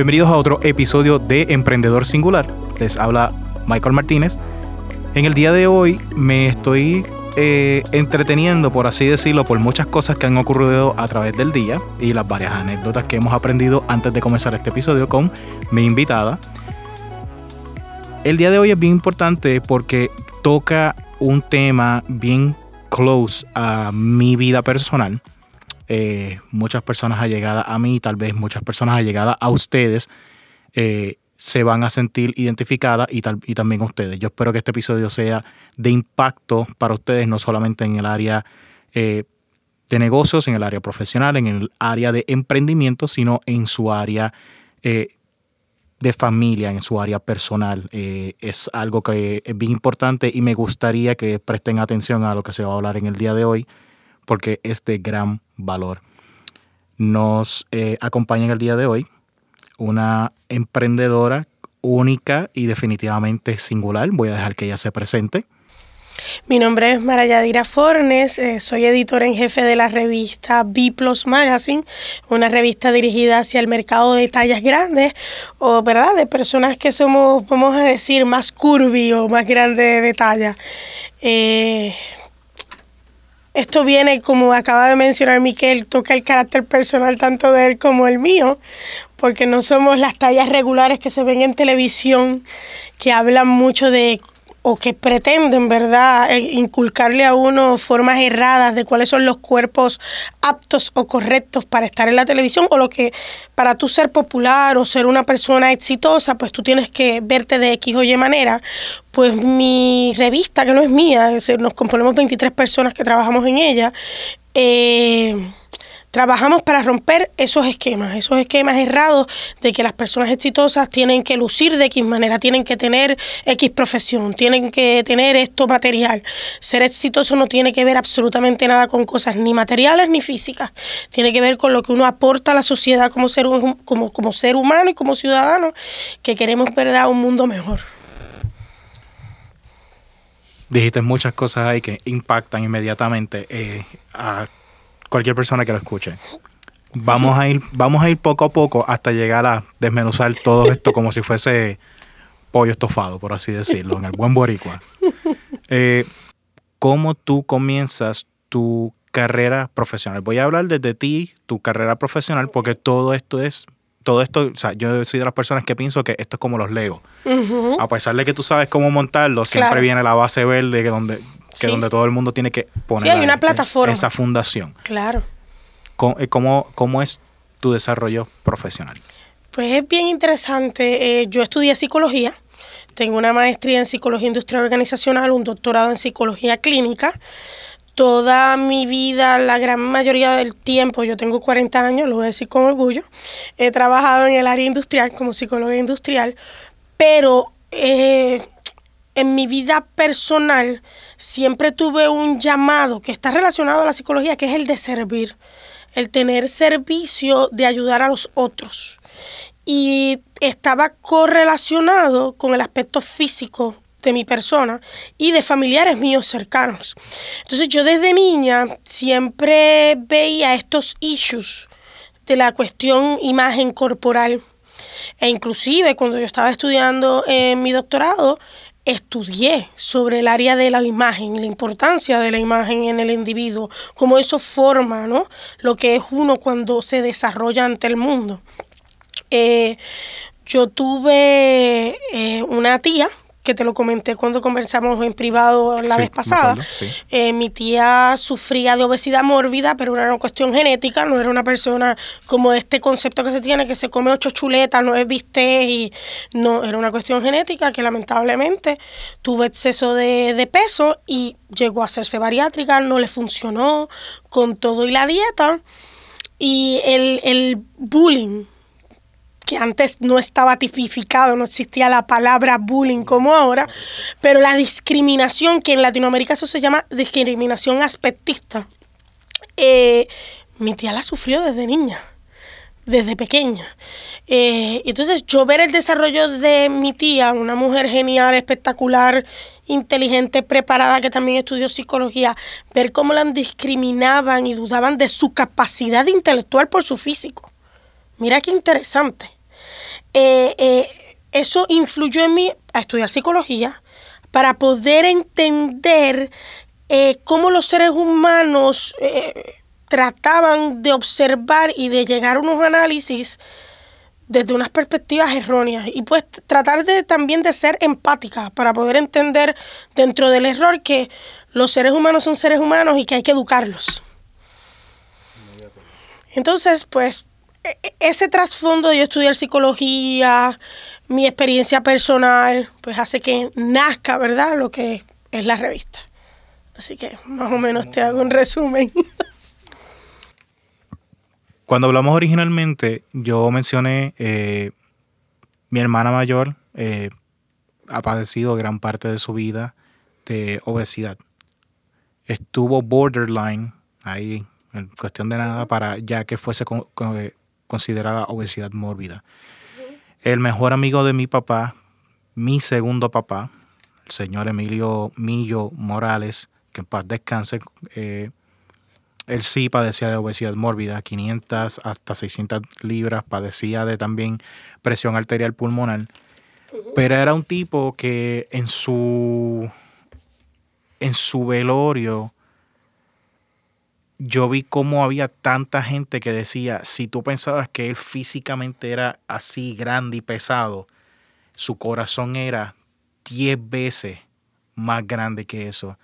Bienvenidos a otro episodio de Emprendedor Singular. Les habla Michael Martínez. En el día de hoy me estoy eh, entreteniendo, por así decirlo, por muchas cosas que han ocurrido a través del día y las varias anécdotas que hemos aprendido antes de comenzar este episodio con mi invitada. El día de hoy es bien importante porque toca un tema bien close a mi vida personal. Eh, muchas personas allegadas a mí, tal vez muchas personas allegadas a ustedes, eh, se van a sentir identificadas y, tal, y también ustedes. Yo espero que este episodio sea de impacto para ustedes, no solamente en el área eh, de negocios, en el área profesional, en el área de emprendimiento, sino en su área eh, de familia, en su área personal. Es algo que es bien importante y me gustaría que presten atención a lo que se va a hablar en el día de hoy, porque es de gran valor. Nos acompaña en el día de hoy una emprendedora única y definitivamente singular. Voy a dejar que ella se presente. Mi nombre es Marayadira Fornes, eh, soy editora en jefe de la revista Biplos Magazine, una revista dirigida hacia el mercado de tallas grandes o verdad de personas que somos, vamos a decir, más curvy o más grandes de talla. Eh, esto viene, como acaba de mencionar Miquel, toca el carácter personal tanto de él como el mío, porque no somos las tallas regulares que se ven en televisión, que hablan mucho de o que pretenden, ¿verdad?, eh, inculcarle a uno formas erradas de cuáles son los cuerpos aptos o correctos para estar en la televisión, o lo que para tú ser popular o ser una persona exitosa, pues tú tienes que verte de X o Y manera. Pues mi revista, que no es mía, nos componemos 23 personas que trabajamos en ella, eh, Trabajamos para romper esos esquemas, esos esquemas errados de que las personas exitosas tienen que lucir de X manera, tienen que tener X profesión, tienen que tener esto material. Ser exitoso no tiene que ver absolutamente nada con cosas ni materiales ni físicas. Tiene que ver con lo que uno aporta a la sociedad como ser, como, como ser humano y como ciudadano, que queremos verdad un mundo mejor. Dijiste muchas cosas ahí que impactan inmediatamente eh, a cualquier persona que lo escuche. Vamos a ir, vamos a ir poco a poco hasta llegar a desmenuzar todo esto como si fuese pollo estofado, por así decirlo, en el buen boricua. Eh, ¿Cómo tú comienzas tu carrera profesional? Voy a hablar desde ti, tu carrera profesional, porque todo esto es, todo esto, o sea, yo soy de las personas que pienso que esto es como los Legos. A pesar de que tú sabes cómo montarlo, siempre viene la base verde que donde que donde todo el mundo tiene que poner hay una plataforma. esa fundación. Claro. Eh, ¿Cómo, ¿Cómo, es tu desarrollo profesional? Pues es bien interesante. Eh, yo estudié psicología, tengo una maestría en psicología industrial organizacional, un doctorado en psicología clínica. Toda mi vida, la gran mayoría del tiempo, yo tengo 40 años, lo voy a decir con orgullo, he trabajado en el área industrial como psicóloga industrial, pero eh, en mi vida personal siempre tuve un llamado que está relacionado a la psicología, que es el de servir, el tener servicio de ayudar a los otros. Y estaba correlacionado con el aspecto físico de mi persona y de familiares míos cercanos. Entonces yo desde niña siempre veía estos issues de la cuestión imagen corporal. E inclusive cuando yo estaba estudiando en mi doctorado, estudié sobre el área de la imagen, la importancia de la imagen en el individuo, cómo eso forma ¿no? lo que es uno cuando se desarrolla ante el mundo. Eh, yo tuve eh, una tía que te lo comenté cuando conversamos en privado la vez pasada. Eh, mi tía sufría de obesidad mórbida, pero era una cuestión genética, no era una persona como este concepto que se tiene, que se come ocho chuletas, no es viste y no, era una cuestión genética que lamentablemente tuvo exceso de, de peso y llegó a hacerse bariátrica, no le funcionó con todo y la dieta. Y el, el bullying que antes no estaba tipificado, no existía la palabra bullying como ahora, pero la discriminación, que en Latinoamérica eso se llama discriminación aspectista, eh, mi tía la sufrió desde niña, desde pequeña. Eh, entonces yo ver el desarrollo de mi tía, una mujer genial, espectacular, inteligente, preparada, que también estudió psicología, ver cómo la discriminaban y dudaban de su capacidad intelectual por su físico. Mira qué interesante eh, eh, eso influyó en mí a estudiar psicología para poder entender eh, cómo los seres humanos trataban de observar y de llegar a unos análisis desde unas perspectivas erróneas y pues tratar de también de ser empática para poder entender dentro del error que los seres humanos son seres humanos y que hay que educarlos. Entonces, pues ese trasfondo de yo estudiar psicología, mi experiencia personal, pues hace que nazca, ¿verdad? Lo que es la revista. Así que más o menos te hago un resumen. Cuando hablamos originalmente, yo mencioné eh, mi hermana mayor eh, ha padecido gran parte de su vida de obesidad. Estuvo borderline ahí en cuestión de nada para ya que fuese considerada obesidad mórbida. El mejor amigo de mi papá, mi segundo papá, el señor Emilio Millo Morales, que en paz descanse, eh, él sí padecía de obesidad mórbida, 500 hasta 600 libras, padecía de también presión arterial pulmonar, pero era un tipo que en su, en su velorio yo vi cómo había tanta gente que decía, si tú pensabas que él físicamente era así grande y pesado, su corazón era 10 veces más grande que eso.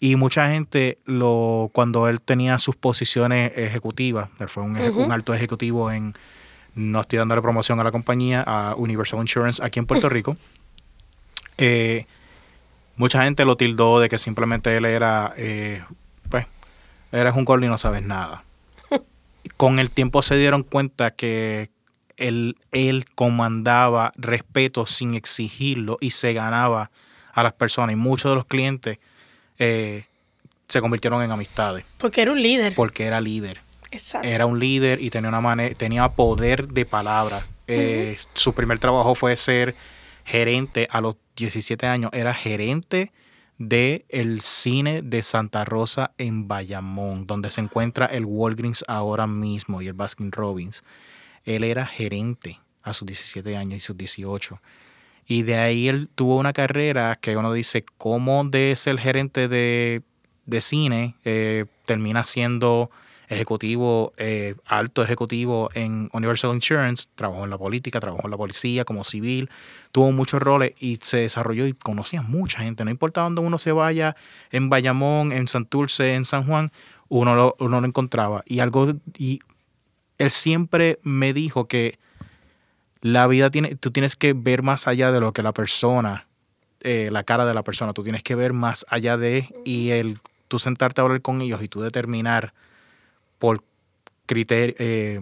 Y mucha gente, lo, cuando él tenía sus posiciones ejecutivas, él fue un, un, alto ejecutivo en, no estoy dándole promoción a la compañía, a Universal Insurance aquí en Puerto Rico, eh, mucha gente lo tildó de que simplemente él era eh, eres un gordo y no sabes nada. Con el tiempo se dieron cuenta que él, él comandaba respeto sin exigirlo y se ganaba a las personas. Y muchos de los clientes eh, se convirtieron en amistades. Porque era un líder. Porque era líder. Exacto. Era un líder y tenía una manera, tenía poder de palabra. Eh, su primer trabajo fue ser gerente a los 17 años. Era gerente de el cine de Santa Rosa en Bayamón, donde se encuentra el Walgreens ahora mismo y el Baskin Robbins. Él era gerente a sus 17 años y sus 18. Y de ahí él tuvo una carrera que uno dice, ¿cómo de ser gerente de, de cine eh, termina siendo ejecutivo, eh, alto ejecutivo en Universal Insurance, trabajó en la política, trabajó en la policía como civil, tuvo muchos roles y se desarrolló y conocía mucha gente. No importa dónde uno se vaya, en Bayamón, en Santurce, en San Juan, uno lo, lo encontraba. Y algo, y él siempre me dijo que la vida tiene, tú tienes que ver más allá de lo que la persona, eh, la cara de la persona, tú tienes que ver más allá de y el tú sentarte a hablar con ellos y tú determinar por criterio, eh,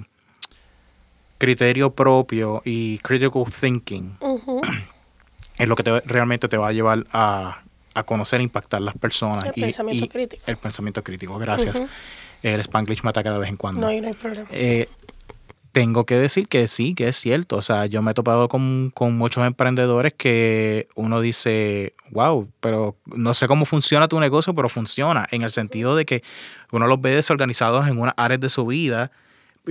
criterio propio y critical thinking es lo que te, realmente te va a llevar a, conocer e impactar las personas. El pensamiento crítico. El pensamiento crítico, gracias. El Spanglish mata cada vez en cuando. No, no hay problema. Eh, tengo que decir que sí, que es cierto. O sea, yo me he topado con, muchos emprendedores que uno dice, wow, pero no sé cómo funciona tu negocio, pero funciona. En el sentido de que uno los ve desorganizados en una área de su vida,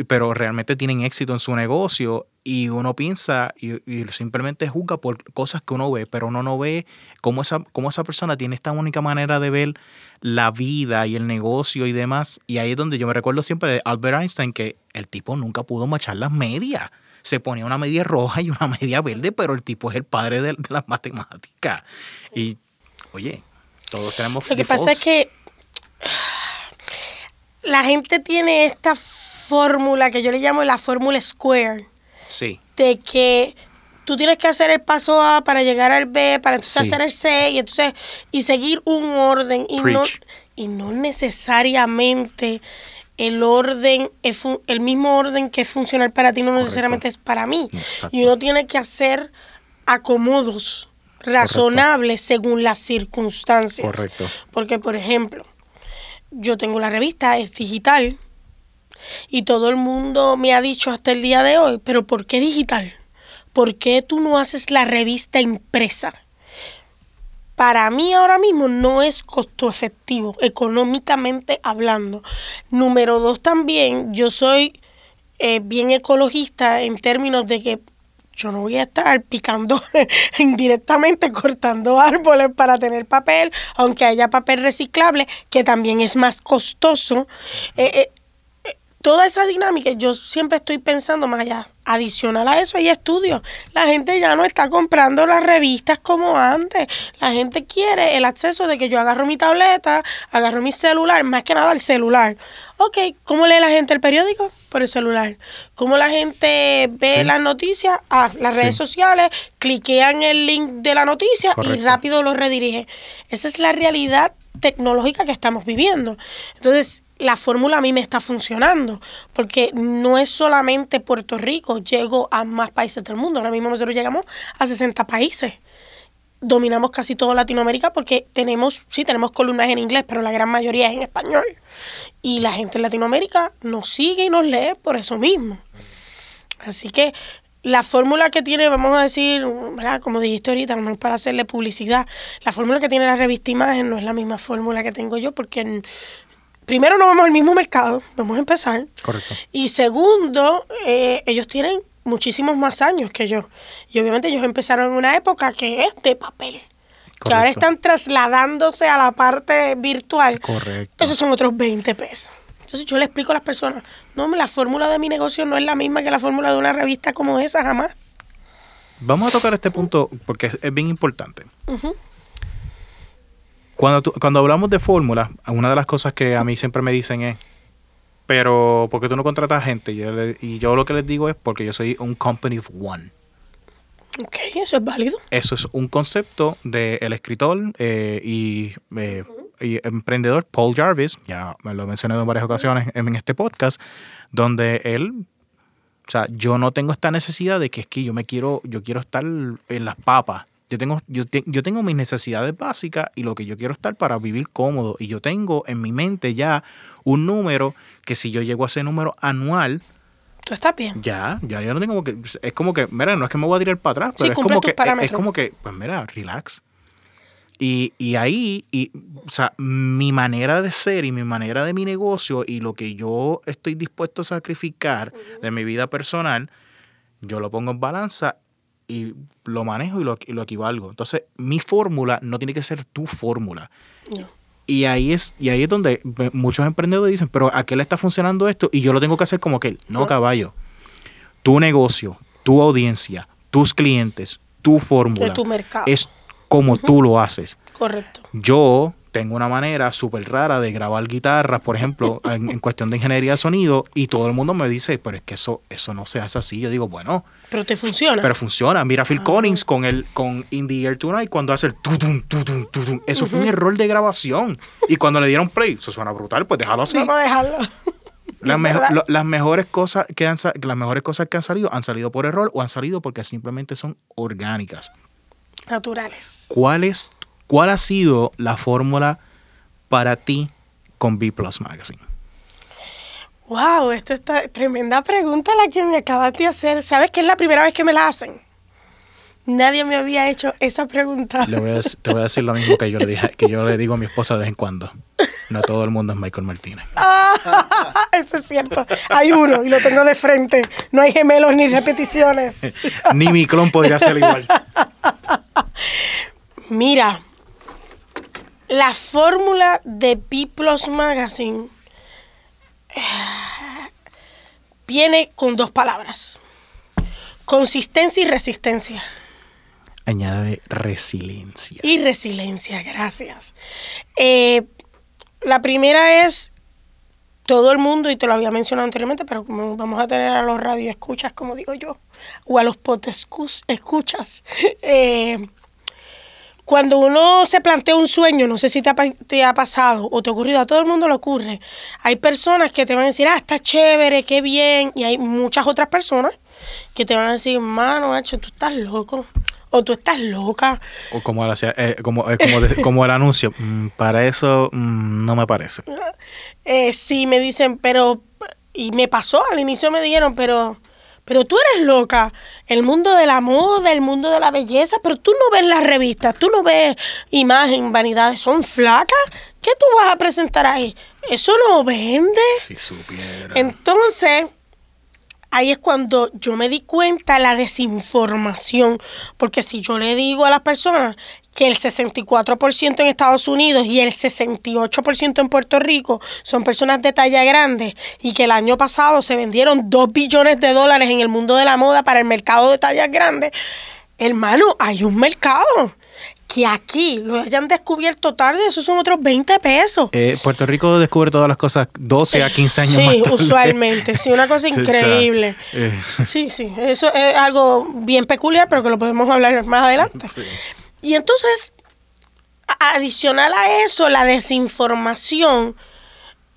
pero realmente tienen éxito en su negocio y uno piensa y, simplemente juzga por cosas que uno ve, pero uno no ve cómo esa, cómo esa persona tiene esta única manera de ver la vida y el negocio y demás. Y ahí es donde yo me recuerdo siempre de Albert Einstein, que el tipo nunca pudo machar las medias. Se ponía una media roja y una media verde, pero el tipo es el padre de, las matemáticas. Y, oye, todos tenemos... Lo que pasa es que la gente tiene esta fórmula que yo le llamo la fórmula square. Sí. De que tú tienes que hacer el paso A para llegar al B, para entonces hacer el C y entonces y seguir un orden y no y no necesariamente el orden es el mismo orden que es funcional para ti no necesariamente es para mí. Y uno tiene que hacer acomodos razonables según las circunstancias. Correcto. Porque por ejemplo, yo tengo la revista, es digital, y todo el mundo me ha dicho hasta el día de hoy, pero ¿por qué digital? ¿Por qué tú no haces la revista impresa? Para mí ahora mismo no es costo efectivo, económicamente hablando. Número dos también, yo soy eh, bien ecologista en términos de que yo no voy a estar picando indirectamente, cortando árboles para tener papel, aunque haya papel reciclable, que también es más costoso. Eh, eh, toda esa dinámica, yo siempre estoy pensando más allá. Adicional a eso hay estudios. La gente ya no está comprando las revistas como antes. La gente quiere el acceso de que yo agarro mi tableta, agarro mi celular, más que nada el celular. Ok, ¿cómo lee la gente el periódico? Por el celular. ¿Cómo la gente ve las noticias? Ah, las redes sociales, cliquean el link de la noticia y rápido lo redirige. Esa es la realidad tecnológica que estamos viviendo. Entonces, la fórmula a mí me está funcionando, porque no es solamente Puerto Rico, llego a más países del mundo. Ahora mismo nosotros llegamos a 60 países. Dominamos casi toda Latinoamérica porque tenemos, sí, tenemos columnas en inglés, pero la gran mayoría es en español. Y la gente en Latinoamérica nos sigue y nos lee por eso mismo. Así que la fórmula que tiene, vamos a decir, ¿verdad? como dijiste ahorita, no para hacerle publicidad, la fórmula que tiene la revista Imagen no es la misma fórmula que tengo yo porque primero no vamos al mismo mercado, vamos a empezar. Correcto. Y segundo, eh, ellos tienen muchísimos más años que yo. Y obviamente ellos empezaron en una época que es de papel. Que ahora están trasladándose a la parte virtual. Correcto. Esos son otros 20 pesos. Entonces yo le explico a las personas, no, la fórmula de mi negocio no es la misma que la fórmula de una revista como esa, jamás. Vamos a tocar este punto porque es, bien importante. cuando, cuando hablamos de fórmulas, una de las cosas que a mí siempre me dicen es, pero ¿por qué tú no contratas gente? y yo lo que les digo es porque yo soy un company of one. Ok, eso es válido. Eso es un concepto del escritor eh, y eh, y emprendedor Paul Jarvis, ya me lo he mencionado en varias ocasiones en este podcast, donde él, o sea, yo no tengo esta necesidad de que es que yo me quiero, yo quiero estar en las papas. Yo tengo, yo, yo tengo mis necesidades básicas y lo que yo quiero estar para vivir cómodo. Y yo tengo en mi mente ya un número que si yo llego a ese número anual, Tú estás bien. Ya, ya yo no tengo que. Es como que, mira, no es que me voy a tirar para atrás, pero es como que. Es como que, pues mira, relax. Y, y, ahí, y, o sea, mi manera de ser y mi manera de mi negocio y lo que yo estoy dispuesto a sacrificar de mi vida personal, yo lo pongo en balanza y lo manejo y lo, y lo equivalgo. Entonces, mi fórmula no tiene que ser tu fórmula. Y ahí es, y ahí es donde muchos emprendedores dicen, pero ¿a qué le está funcionando esto? Y yo lo tengo que hacer como que, no, caballo. Tu negocio, tu audiencia, tus clientes, tu fórmula. tu mercado. Es como tú lo haces. Correcto. Yo tengo una manera súper rara de grabar guitarras, por ejemplo, en, cuestión de ingeniería de sonido, y todo el mundo me dice, pero es que eso, eso no se hace así. Yo digo, bueno. Pero te funciona. Pero funciona. Mira Phil ah. Collins con el con In the Air Tonight cuando hace el tutum, tutum, tutum. Eso fue un error de grabación. Y cuando le dieron play, eso suena brutal, pues déjalo así. Vamos a dejarlo. Las, mejores cosas que han, las mejores cosas que han salido han salido por error o han salido porque simplemente son orgánicas naturales. ¿Cuál, es, cuál ha sido la fórmula para ti con B Plus Magazine? Wow, esto está tremenda pregunta la que me acabas de hacer. ¿Sabes que es la primera vez que me la hacen? Nadie me había hecho esa pregunta. te voy a decir lo mismo que yo le dije, que yo le digo a mi esposa de vez en cuando. No todo el mundo es Michael Martínez. eso es cierto. Hay uno y lo tengo de frente. No hay gemelos ni repeticiones. ni mi clon podría ser igual. Mira, la fórmula de Piplos Magazine eh, viene con dos palabras. Consistencia y resistencia. Añade resiliencia. Y resiliencia, gracias. Eh, la primera es todo el mundo, y te lo había mencionado anteriormente, pero como vamos a tener a los radioescuchas, como digo yo, o a los escuchas, eh, cuando uno se plantea un sueño, no sé si te ha, te ha, pasado o te ha ocurrido, a todo el mundo le ocurre. Hay personas que te van a decir, ah, está chévere, qué bien. Y hay muchas otras personas que te van a decir, mano, hecho, tú estás loco. O tú estás loca. O como, eh, como, eh, como, el anuncio, mm, para eso mm, no me parece. Eh, sí, me dicen, pero... Y me pasó, al inicio me dijeron, pero pero tú eres loca. El mundo de la moda, el mundo de la belleza, pero tú no ves las revistas, tú no ves imagen, vanidades, son flacas. ¿Qué tú vas a presentar ahí? Eso no vende. Si supiera. Entonces, ahí es cuando yo me di cuenta la desinformación, porque si yo le digo a las personas que el 64% en Estados Unidos y el 68% en Puerto Rico son personas de talla grande y que el año pasado se vendieron 2 billones de dólares en el mundo de la moda para el mercado de tallas grandes, hermano, hay un mercado que aquí lo hayan descubierto tarde, esos son otros 20 pesos. Eh, Puerto Rico descubre todas las cosas 12 a 15 años más Sí, tarde. usualmente, sí, una cosa Sí, o sea, increíble. eh, Sí, sí, eso es algo bien peculiar, pero que lo podemos hablar más adelante. sí. Y entonces, adicional a eso, la desinformación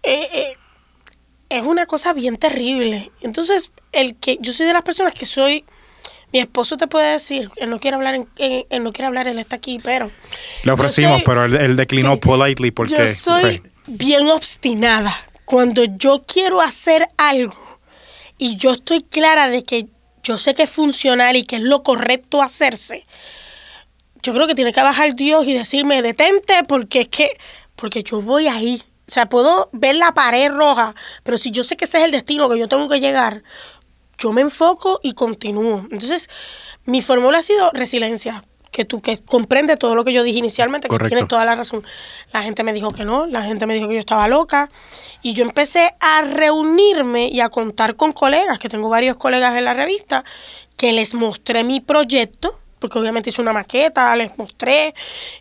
eh, eh, es una cosa bien terrible. Entonces, el que yo soy de las personas que soy, mi esposo te puede decir, él no quiere hablar, en, en- él no quiere hablar, él está aquí, pero Le ofrecimos, soy- pero él, él declinó sí. politely porque... yo soy bien obstinada. Cuando yo quiero hacer algo y yo estoy clara de que yo sé que es funcional y que es lo correcto hacerse, yo creo que tiene que bajar Dios y decirme, detente, porque es que, porque yo voy ahí. O sea, puedo ver la pared roja, pero si yo sé que ese es el destino que yo tengo que llegar, yo me enfoco y continúo. Entonces, mi fórmula ha sido resiliencia, que tú que comprende todo lo que yo dije inicialmente, que Correcto. tienes toda la razón. La gente me dijo que no, la gente me dijo que yo estaba loca y yo empecé a reunirme y a contar con colegas, que tengo varios colegas en la revista, que les mostré mi proyecto, porque obviamente hice una maqueta, les mostré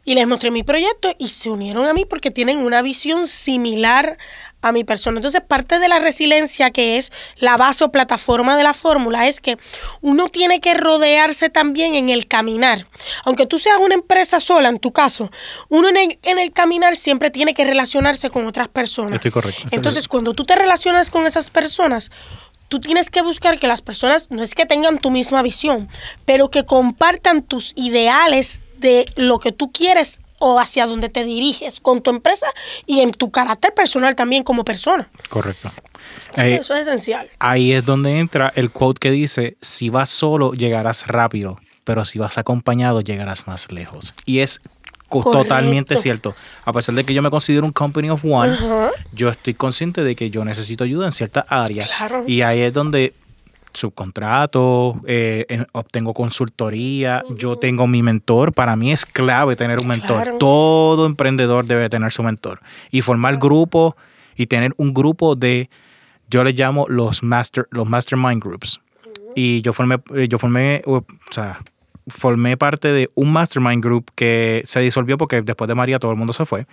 y les mostré mi proyecto y se unieron a mí porque tienen una visión similar a mi persona. Entonces, parte de la resiliencia que es la base o plataforma de la fórmula es que uno tiene que rodearse también en el caminar. Aunque tú seas una empresa sola, en tu caso, uno en el, en el caminar siempre tiene que relacionarse con otras personas. Estoy correcto. Entonces, cuando tú te relacionas con esas personas, tú tienes que buscar que las personas no es que tengan tu misma visión, pero que compartan tus ideales de lo que tú quieres o hacia dónde te diriges con tu empresa y en tu carácter personal también como persona. Correcto. Eso, Eh, eso es esencial. ahí es donde entra el quote que dice, si vas solo llegarás rápido, pero si vas acompañado llegarás más lejos. Y es Correcto. totalmente cierto. A pesar de que yo me considero un company of one, yo estoy consciente de que yo necesito ayuda en ciertas áreas. Claro. Y ahí es donde subcontrato, eh, en- obtengo consultoría, yo tengo mi mentor. Para mí es clave tener un mentor. Claro. Todo emprendedor debe tener su mentor. Y formar grupos y tener un grupo de, yo les llamo los, master, los mastermind groups. Y yo formé, eh, yo formé, o sea, formé parte de un mastermind group que se disolvió porque después de María todo el mundo se fue.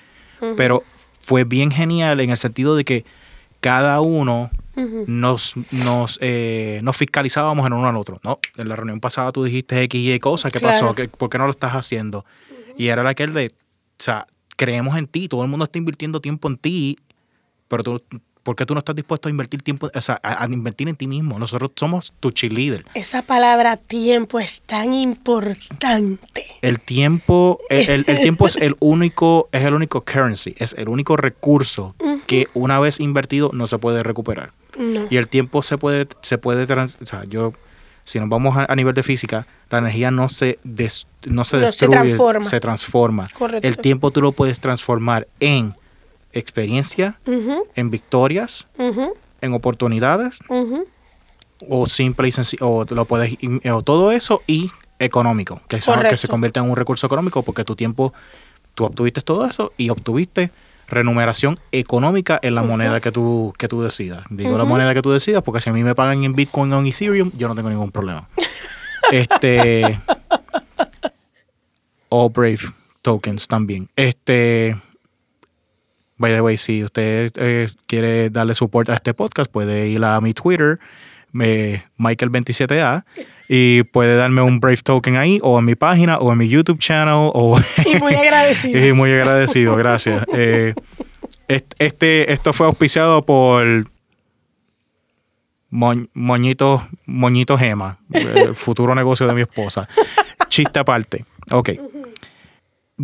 Pero fue bien genial en el sentido de que cada uno nos, nos, eh, nos fiscalizábamos en uno al otro. No, en la reunión pasada tú dijiste X y Y cosas, ¿qué Claro. pasó? ¿Qué- ¿Por qué no lo estás haciendo? Y era aquel de, o sea, creemos en ti, todo el mundo está invirtiendo tiempo en ti, pero tú, ¿por qué tú no estás dispuesto a invertir tiempo, o sea, a, a invertir en ti mismo? Nosotros somos tu cheerleader. Esa palabra tiempo es tan importante. El tiempo, el, el- el tiempo es el único, es el único currency, es el único recurso que una vez invertido no se puede recuperar. No. Y el tiempo se puede, se puede trans- o sea, yo, si nos vamos a, a nivel de física, la energía no se, des- no se No, se destruye, transforma. se transforma. Correcto. El tiempo tú lo puedes transformar en experiencia, en victorias, en oportunidades, o simple y sencillo, o lo puedes, o todo eso y económico, que, es que se convierte en un recurso económico porque tu tiempo, tú obtuviste todo eso y obtuviste remuneración económica en la moneda que tú, que tú decidas. Digo la moneda que tú decidas porque si a mí me pagan en Bitcoin o en Ethereum, yo no tengo ningún problema. este... O Brave tokens también. Este... By the way, si usted eh, quiere darle support a este podcast, puede ir a mi Twitter, me- Michael27A, y puede darme un Brave Token ahí, o en mi página, o en mi YouTube channel, o Y muy agradecido. y muy agradecido, gracias. Eh, est- este, esto fue auspiciado por Mo- Moñito, Moñito Gema, el futuro negocio de mi esposa. Chiste aparte. Ok.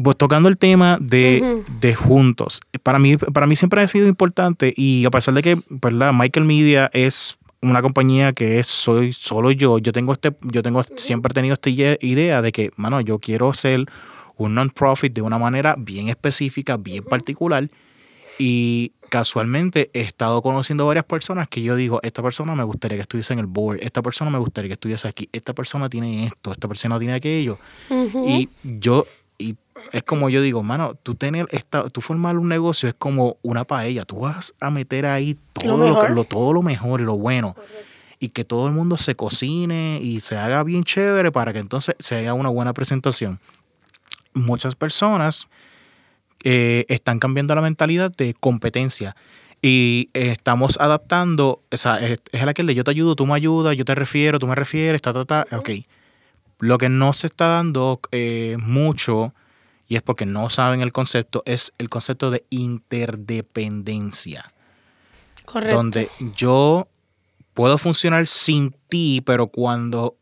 Pues tocando el tema de, de juntos, para mí, para mí siempre ha sido importante y a pesar de que ¿verdad? Michael Media es una compañía que es soy solo yo, yo tengo este, yo tengo siempre he tenido esta ide- idea de que, mano, yo quiero ser un non-profit de una manera bien específica, bien particular y casualmente he estado conociendo varias personas que yo digo, esta persona me gustaría que estuviese en el board, esta persona me gustaría que estuviese aquí, esta persona tiene esto, esta persona tiene aquello. Y yo, es como yo digo, mano, tú tener esta, tú formar un negocio es como una paella, tú vas a meter ahí todo lo, todo lo mejor y lo bueno. Y que todo el mundo se cocine y se haga bien chévere para que entonces se haga una buena presentación. Muchas personas eh, están cambiando la mentalidad de competencia. Y estamos adaptando, o sea, es, es el aquel de yo te ayudo, tú me ayudas, yo te refiero, tú me refieres, ta, ta, ta. Ok. Lo que no se está dando eh, mucho, y es porque no saben el concepto, es el concepto de interdependencia. Correcto. Donde yo puedo funcionar sin ti, pero cuando,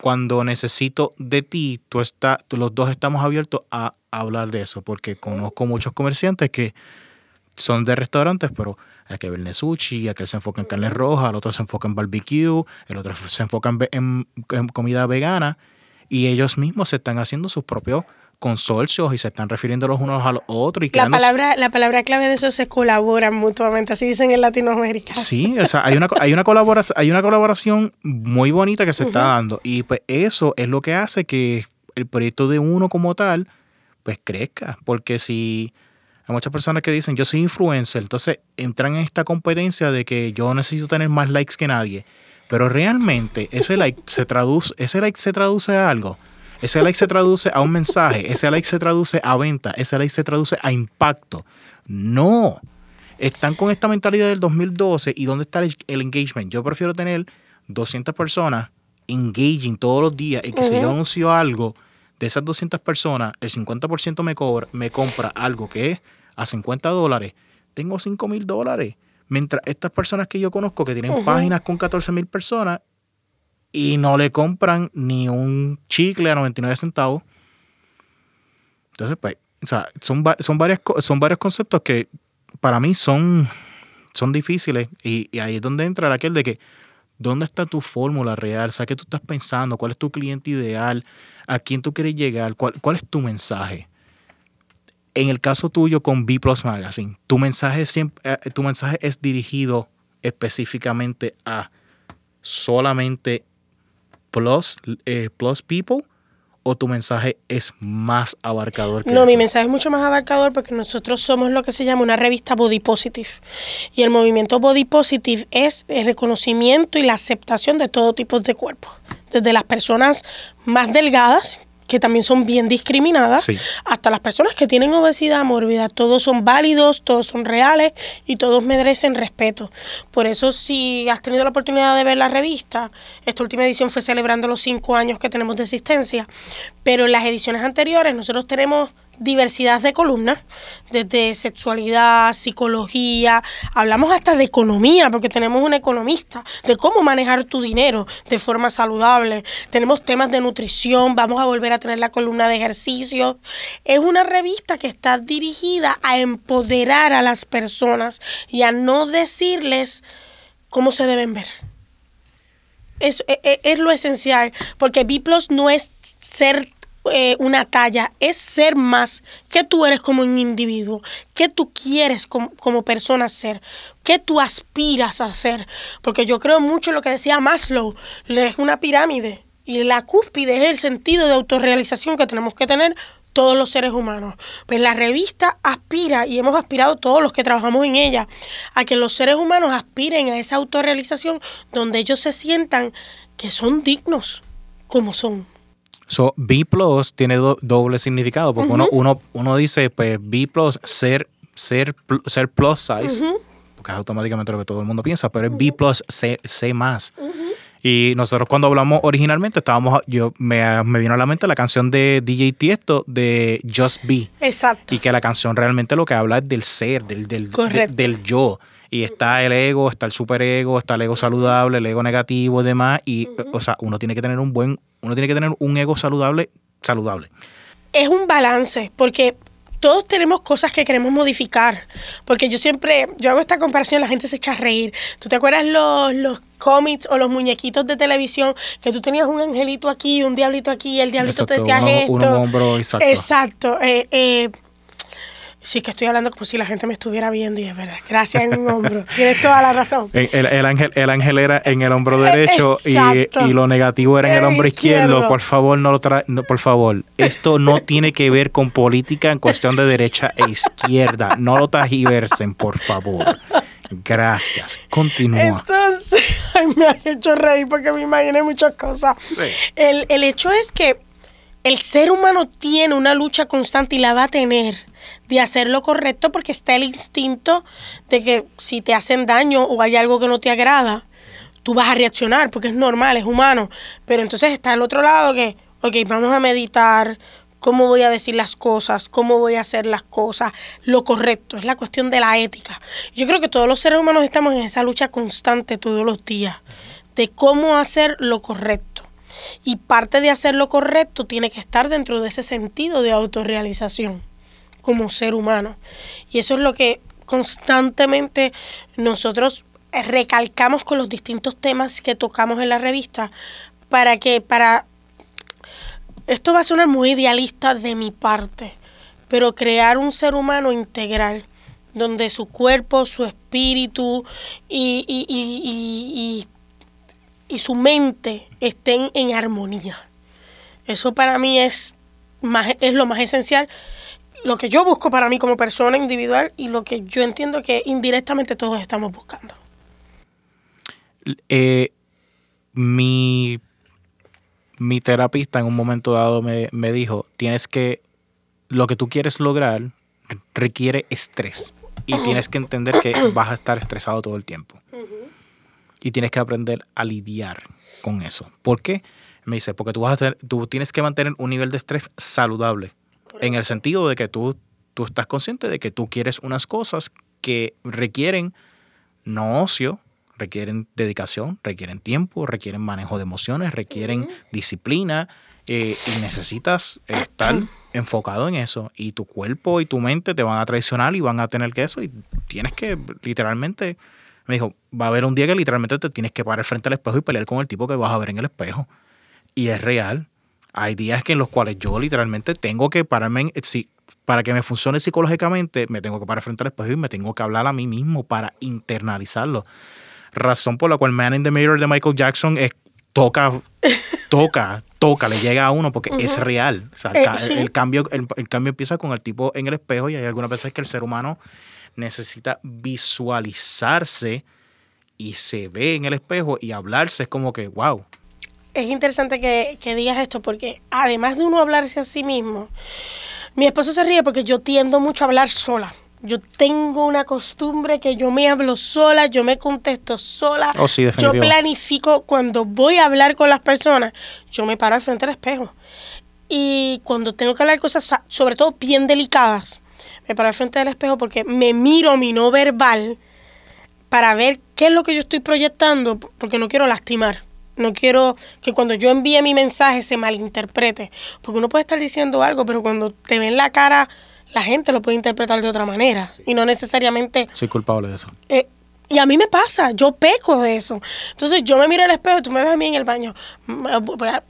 cuando necesito de ti, tú está, los dos estamos abiertos a hablar de eso, porque conozco muchos comerciantes que son de restaurantes, pero hay que ver sushi, aquel se enfoca en carne roja, el otro se enfoca en barbecue, el otro se enfoca en, comida vegana, y ellos mismos se están haciendo sus propios consorcios y se están refiriendo los unos a los otros. Y la, palabra, la palabra clave de eso es se colaboran mutuamente, así dicen en Latinoamérica. Sí, o sea, hay una, hay una, colaboración, hay una colaboración muy bonita que se está dando y pues eso es lo que hace que el proyecto de uno como tal pues crezca. Porque si hay muchas personas que dicen, yo soy influencer, entonces entran en esta competencia de que yo necesito tener más likes que nadie. Pero realmente ese like se traduce, ese like se traduce a algo. Ese like se traduce a un mensaje, ese like se traduce a venta, ese like se traduce a impacto. No. Están con esta mentalidad del 2012 y ¿dónde está el, engagement? Yo prefiero tener 200 personas engaging todos los días y que si yo anuncio algo, de esas 200 personas, el 50% me, cobra, me compra algo que es a 50 dólares, tengo 5 mil dólares. Mientras estas personas que yo conozco que tienen páginas con 14 mil personas y no le compran ni un chicle a 99 centavos. Entonces, pues, o sea, son, son, varias, son varios conceptos que para mí son, son difíciles y, ahí es donde entra aquel de que ¿Dónde está tu fórmula real? O sea, ¿qué tú estás pensando? ¿Cuál es tu cliente ideal? ¿A quién tú quieres llegar? ¿Cuál, cuál es tu mensaje? En el caso tuyo con B Plus Magazine, tu mensaje, siempre, eh, tu mensaje es dirigido específicamente a solamente plus, eh, plus people o tu mensaje es más abarcador? Que no, mi mensaje es mucho más abarcador porque nosotros somos lo que se llama una revista Body Positive. Y el movimiento Body Positive es el reconocimiento y la aceptación de todo tipo de cuerpos. Desde las personas más delgadas, que también son bien discriminadas, hasta las personas que tienen obesidad mórbida. Todos son válidos, todos son reales y todos merecen respeto. Por eso, si has tenido la oportunidad de ver la revista, esta última edición fue celebrando los cinco años que tenemos de existencia, pero en las ediciones anteriores nosotros tenemos diversidad de columnas, desde sexualidad, psicología, hablamos hasta de economía, porque tenemos un economista, de cómo manejar tu dinero de forma saludable, tenemos temas de nutrición, vamos a volver a tener la columna de ejercicio. Es una revista que está dirigida a empoderar a las personas y a no decirles cómo se deben ver. Es, es, e, es, lo esencial, porque Biplos no es ser eh, una talla, es ser más que tú eres como un individuo, que tú quieres como, como, persona ser, que tú aspiras a ser. Porque yo creo mucho en lo que decía Maslow, es una pirámide y la cúspide es el sentido de autorrealización que tenemos que tener todos los seres humanos. Pues la revista aspira, y hemos aspirado todos los que trabajamos en ella, a que los seres humanos aspiren a esa autorrealización donde ellos se sientan que son dignos como son. So, B plus tiene doble significado, porque uno, uno, uno, dice, pues B plus, ser, ser, ser plus size, porque es automáticamente lo que todo el mundo piensa, pero es B plus, C, C más. Y nosotros cuando hablamos originalmente estábamos, yo me, me, vino a la mente la canción de DJ Tiesto de Just Be. Exacto. Y que la canción realmente lo que habla es del ser, del, del, del yo. Y está el ego, está el superego, está el ego saludable, el ego negativo y demás. Y, o sea, uno tiene que tener un buen uno tiene que tener un ego saludable, saludable. Es un balance, porque todos tenemos cosas que queremos modificar. Porque yo siempre, yo hago esta comparación, la gente se echa a reír. ¿Tú te acuerdas los, los cómics o los muñequitos de televisión que tú tenías un angelito aquí, un diablito aquí, el diablito te decía esto? exacto. Exacto. Eh, eh, Sí, que estoy hablando como si la gente me estuviera viendo y es verdad. Gracias en un hombro. Tienes toda la razón. El, ángel, el ángel era en el hombro derecho y, y, lo negativo era en el hombro izquierdo. Por favor, no lo tra por favor. Esto no tiene que ver con política en cuestión de derecha e izquierda. No lo tajiversen, por favor. Gracias. Continúa. Entonces, me ha hecho reír porque me imaginé muchas cosas. El, el hecho es que el ser humano tiene una lucha constante y la va a tener de hacer lo correcto porque está el instinto de que si te hacen daño o hay algo que no te agrada, tú vas a reaccionar porque es normal, es humano. Pero entonces está el otro lado que, ok, vamos a meditar, cómo voy a decir las cosas, cómo voy a hacer las cosas, lo correcto, es la cuestión de la ética. Yo creo que todos los seres humanos estamos en esa lucha constante todos los días de cómo hacer lo correcto. Y parte de hacer lo correcto tiene que estar dentro de ese sentido de autorrealización como ser humano. Y eso es lo que constantemente nosotros recalcamos con los distintos temas que tocamos en la revista para que para esto va a sonar muy idealista de mi parte, pero crear un ser humano integral donde su cuerpo, su espíritu y, y, y, y su mente estén en armonía. Eso para mí es, más, es lo más esencial, lo que yo busco para mí como persona individual y lo que yo entiendo que indirectamente todos estamos buscando. Eh, mi, mi terapista en un momento dado me, me dijo, tienes que, lo que tú quieres lograr requiere estrés y tienes que entender que vas a estar estresado todo el tiempo. Y tienes que aprender a lidiar con eso. ¿Por qué? Me dice, porque tú, vas a tú tienes que mantener un nivel de estrés saludable. En el sentido de que tú, tú estás consciente de que tú quieres unas cosas que requieren no ocio, requieren dedicación, requieren tiempo, requieren manejo de emociones, requieren disciplina eh, y necesitas estar enfocado en eso. Y tu cuerpo y tu mente te van a traicionar y van a tener que eso y tienes que literalmente me dijo, va a haber un día que literalmente te tienes que parar frente al espejo y pelear con el tipo que vas a ver en el espejo. Y es real. Hay días que en los cuales yo literalmente tengo que pararme, si, para que me funcione psicológicamente, me tengo que parar frente al espejo y me tengo que hablar a mí mismo para internalizarlo. Razón por la cual Man in the Mirror de Michael Jackson es, toca, toca, toca, le llega a uno porque es real. O sea, el, eh, cambio, el, el, cambio empieza con el tipo en el espejo y hay algunas veces que el ser humano necesita visualizarse y se ve en el espejo y hablarse es como que, wow. Es interesante que, digas esto porque además de uno hablarse a sí mismo, mi esposo se ríe porque yo tiendo mucho a hablar sola. Yo tengo una costumbre que yo me hablo sola, yo me contesto sola. Oh, sí, yo planifico cuando voy a hablar con las personas, yo me paro al frente del espejo. Y cuando tengo que hablar cosas, sobre todo bien delicadas, me paro al frente del espejo porque me miro mi no verbal para ver qué es lo que yo estoy proyectando, porque no quiero lastimar. No quiero que cuando yo envíe mi mensaje se malinterprete. Porque uno puede estar diciendo algo, pero cuando te ven la cara, la gente lo puede interpretar de otra manera. Y no necesariamente. Soy culpable de eso. Eh, y a mí me pasa, yo peco de eso. Entonces yo me miro al espejo y tú me ves a mí en el baño,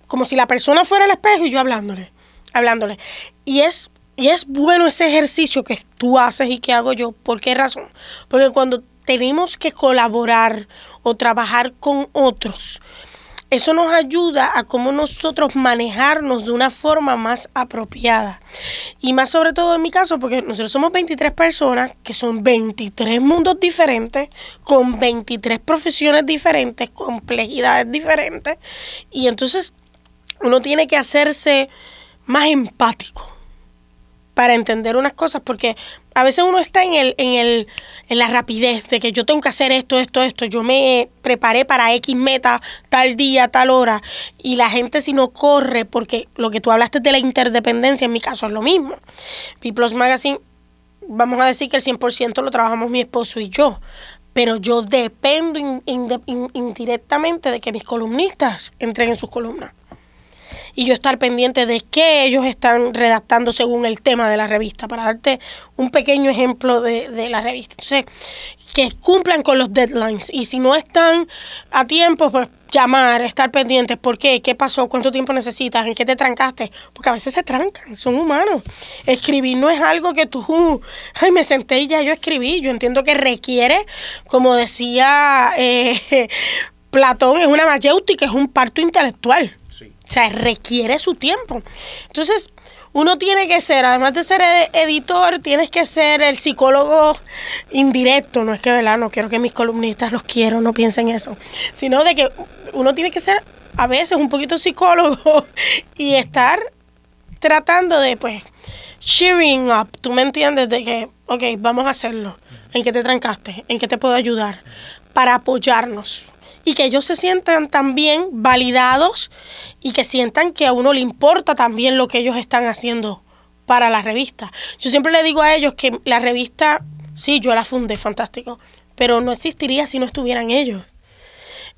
como si la persona fuera el espejo y yo hablándole, hablándole. Y es y es bueno ese ejercicio que tú haces y que hago yo. ¿Por qué razón? Porque cuando tenemos que colaborar o trabajar con otros, eso nos ayuda a cómo nosotros manejarnos de una forma más apropiada. Y más sobre todo en mi caso, porque nosotros somos 23 personas, que son 23 mundos diferentes, con 23 profesiones diferentes, complejidades diferentes. Y entonces uno tiene que hacerse más empático para entender unas cosas, porque a veces uno está en el, en el, en la rapidez de que yo tengo que hacer esto, esto, esto, yo me preparé para X meta tal día, tal hora, y la gente si no corre, porque lo que tú hablaste de la interdependencia, en mi caso es lo mismo. People's Magazine, vamos a decir que el 100% lo trabajamos mi esposo y yo, pero yo dependo indirectamente de que mis columnistas entreguen sus columnas y yo estar pendiente de qué ellos están redactando según el tema de la revista, para darte un pequeño ejemplo de, de la revista. Entonces, que cumplan con los deadlines y si no están a tiempo, pues llamar, estar pendientes, ¿por qué? ¿Qué pasó? ¿Cuánto tiempo necesitas? ¿En qué te trancaste? Porque a veces se trancan, son humanos. Escribir no es algo que tú, ay, me senté y ya yo escribí. Yo entiendo que requiere, como decía eh, Platón, es una mayéutica, es un parto intelectual. O sea, requiere su tiempo. Entonces, uno tiene que ser, además de ser editor, tienes que ser el psicólogo indirecto. No es que, ¿verdad? No quiero que mis columnistas los quiero, no piensen eso. Sino de que uno tiene que ser a veces un poquito psicólogo y estar tratando de, pues, cheering up. ¿Tú me entiendes? De que, ok, vamos a hacerlo. ¿En qué te trancaste? ¿En qué te puedo ayudar? Para apoyarnos y que ellos se sientan también validados y que sientan que a uno le importa también lo que ellos están haciendo para la revista. Yo siempre le digo a ellos que la revista, sí, yo la fundé, fantástico, pero no existiría si no estuvieran ellos.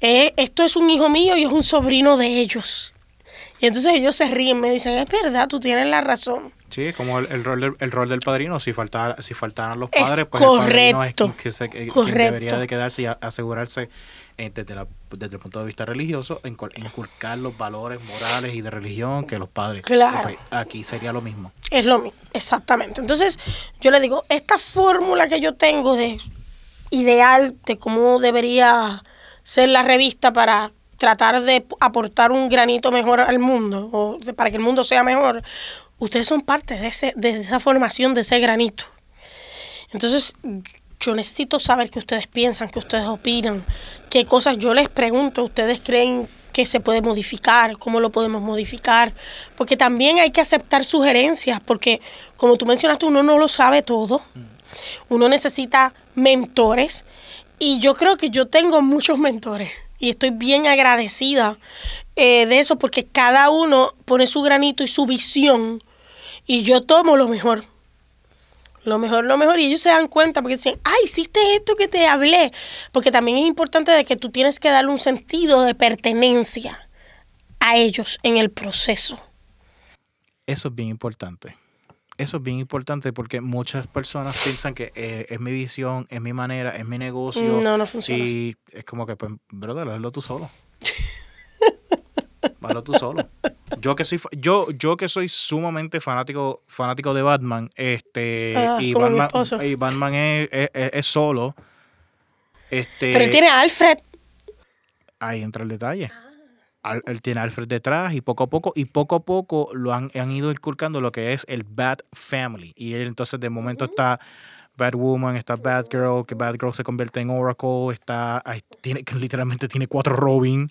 Eh, esto es un hijo mío y es un sobrino de ellos. Y entonces ellos se ríen, me dicen, es verdad, tú tienes la razón. Sí, como el, rol, del, el rol del padrino, si, faltara, si faltaran los padres, pues correcto, el padrino es quien, debería de quedarse y asegurarse eh, desde, desde el punto de vista religioso, inculcar los valores morales y de religión que los padres. Claro. aquí sería lo mismo. Es lo mismo, exactamente. Entonces, yo le digo, esta fórmula que yo tengo de ideal de cómo debería ser la revista para tratar de aportar un granito mejor al mundo, o para que el mundo sea mejor, ustedes son parte de, ese, de esa formación, de ese granito. Entonces, yo necesito saber qué ustedes piensan, qué ustedes opinan, qué cosas yo les pregunto, ustedes creen que se puede modificar, cómo lo podemos modificar, porque también hay que aceptar sugerencias, porque como tú mencionaste, uno no lo sabe todo, uno necesita mentores y yo creo que yo tengo muchos mentores y estoy bien agradecida eh, de eso porque cada uno pone su granito y su visión y yo tomo lo mejor lo mejor, lo mejor. Y ellos se dan cuenta porque dicen, ay, hiciste esto que te hablé. Porque también es importante de que tú tienes que darle un sentido de pertenencia a ellos en el proceso. Eso es bien importante. Eso es bien importante porque muchas personas piensan que eh, es mi visión, es mi manera, es mi negocio. No, no funciona. Y es como que, pues, brother, hazlo tú solo. hazlo tú solo. Yo que soy yo yo que soy sumamente fanático fanático de Batman este ah, y, Batman, es, solo este pero él tiene a Alfred. Ahí entra el detalle. Él tiene a Alfred detrás y poco a poco y poco a poco lo han, ido inculcando lo que es el Bat Family. Y él entonces de momento está Batwoman, está Batgirl, que Batgirl se convierte en Oracle, está, tiene, literalmente tiene cuatro Robin,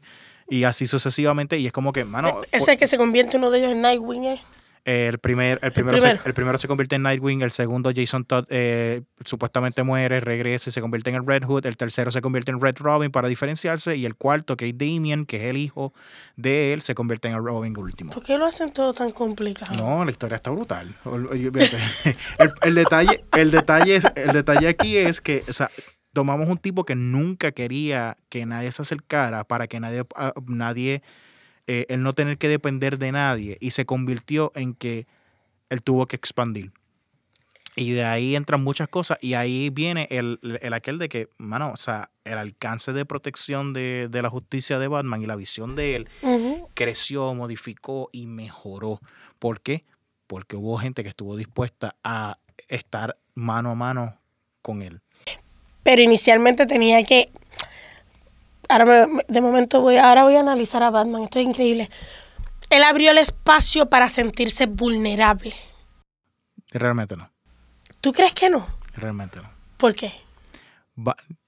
y así sucesivamente. Y es como que, mano. E-, ese que se convierte uno de ellos en Nightwing, ¿eh? El, primer, el, primero Se, el primero se convierte en Nightwing, el segundo Jason Todd eh, supuestamente muere, regresa y se convierte en el Red Hood, el tercero se convierte en Red Robin para diferenciarse y el cuarto, que es Damien, que es el hijo de él, se convierte en el Robin último. ¿Por qué lo hacen todo tan complicado? No, la historia está brutal. el, el, detalle, el, detalle, el detalle aquí es que o sea, tomamos un tipo que nunca quería que nadie se acercara para que nadie, ah, nadie eh, él no tener que depender de nadie y se convirtió en que él tuvo que expandir. Y de ahí entran muchas cosas y ahí viene el, aquel de que, mano, o sea, el alcance de protección de, la justicia de Batman y la visión de él creció, modificó y mejoró. ¿Por qué? Porque hubo gente que estuvo dispuesta a estar mano a mano con él pero inicialmente tenía que ahora de momento voy ahora voy a analizar a Batman esto es increíble. Él abrió el espacio para sentirse vulnerable. Realmente no. Tú crees que no realmente no. ¿por qué?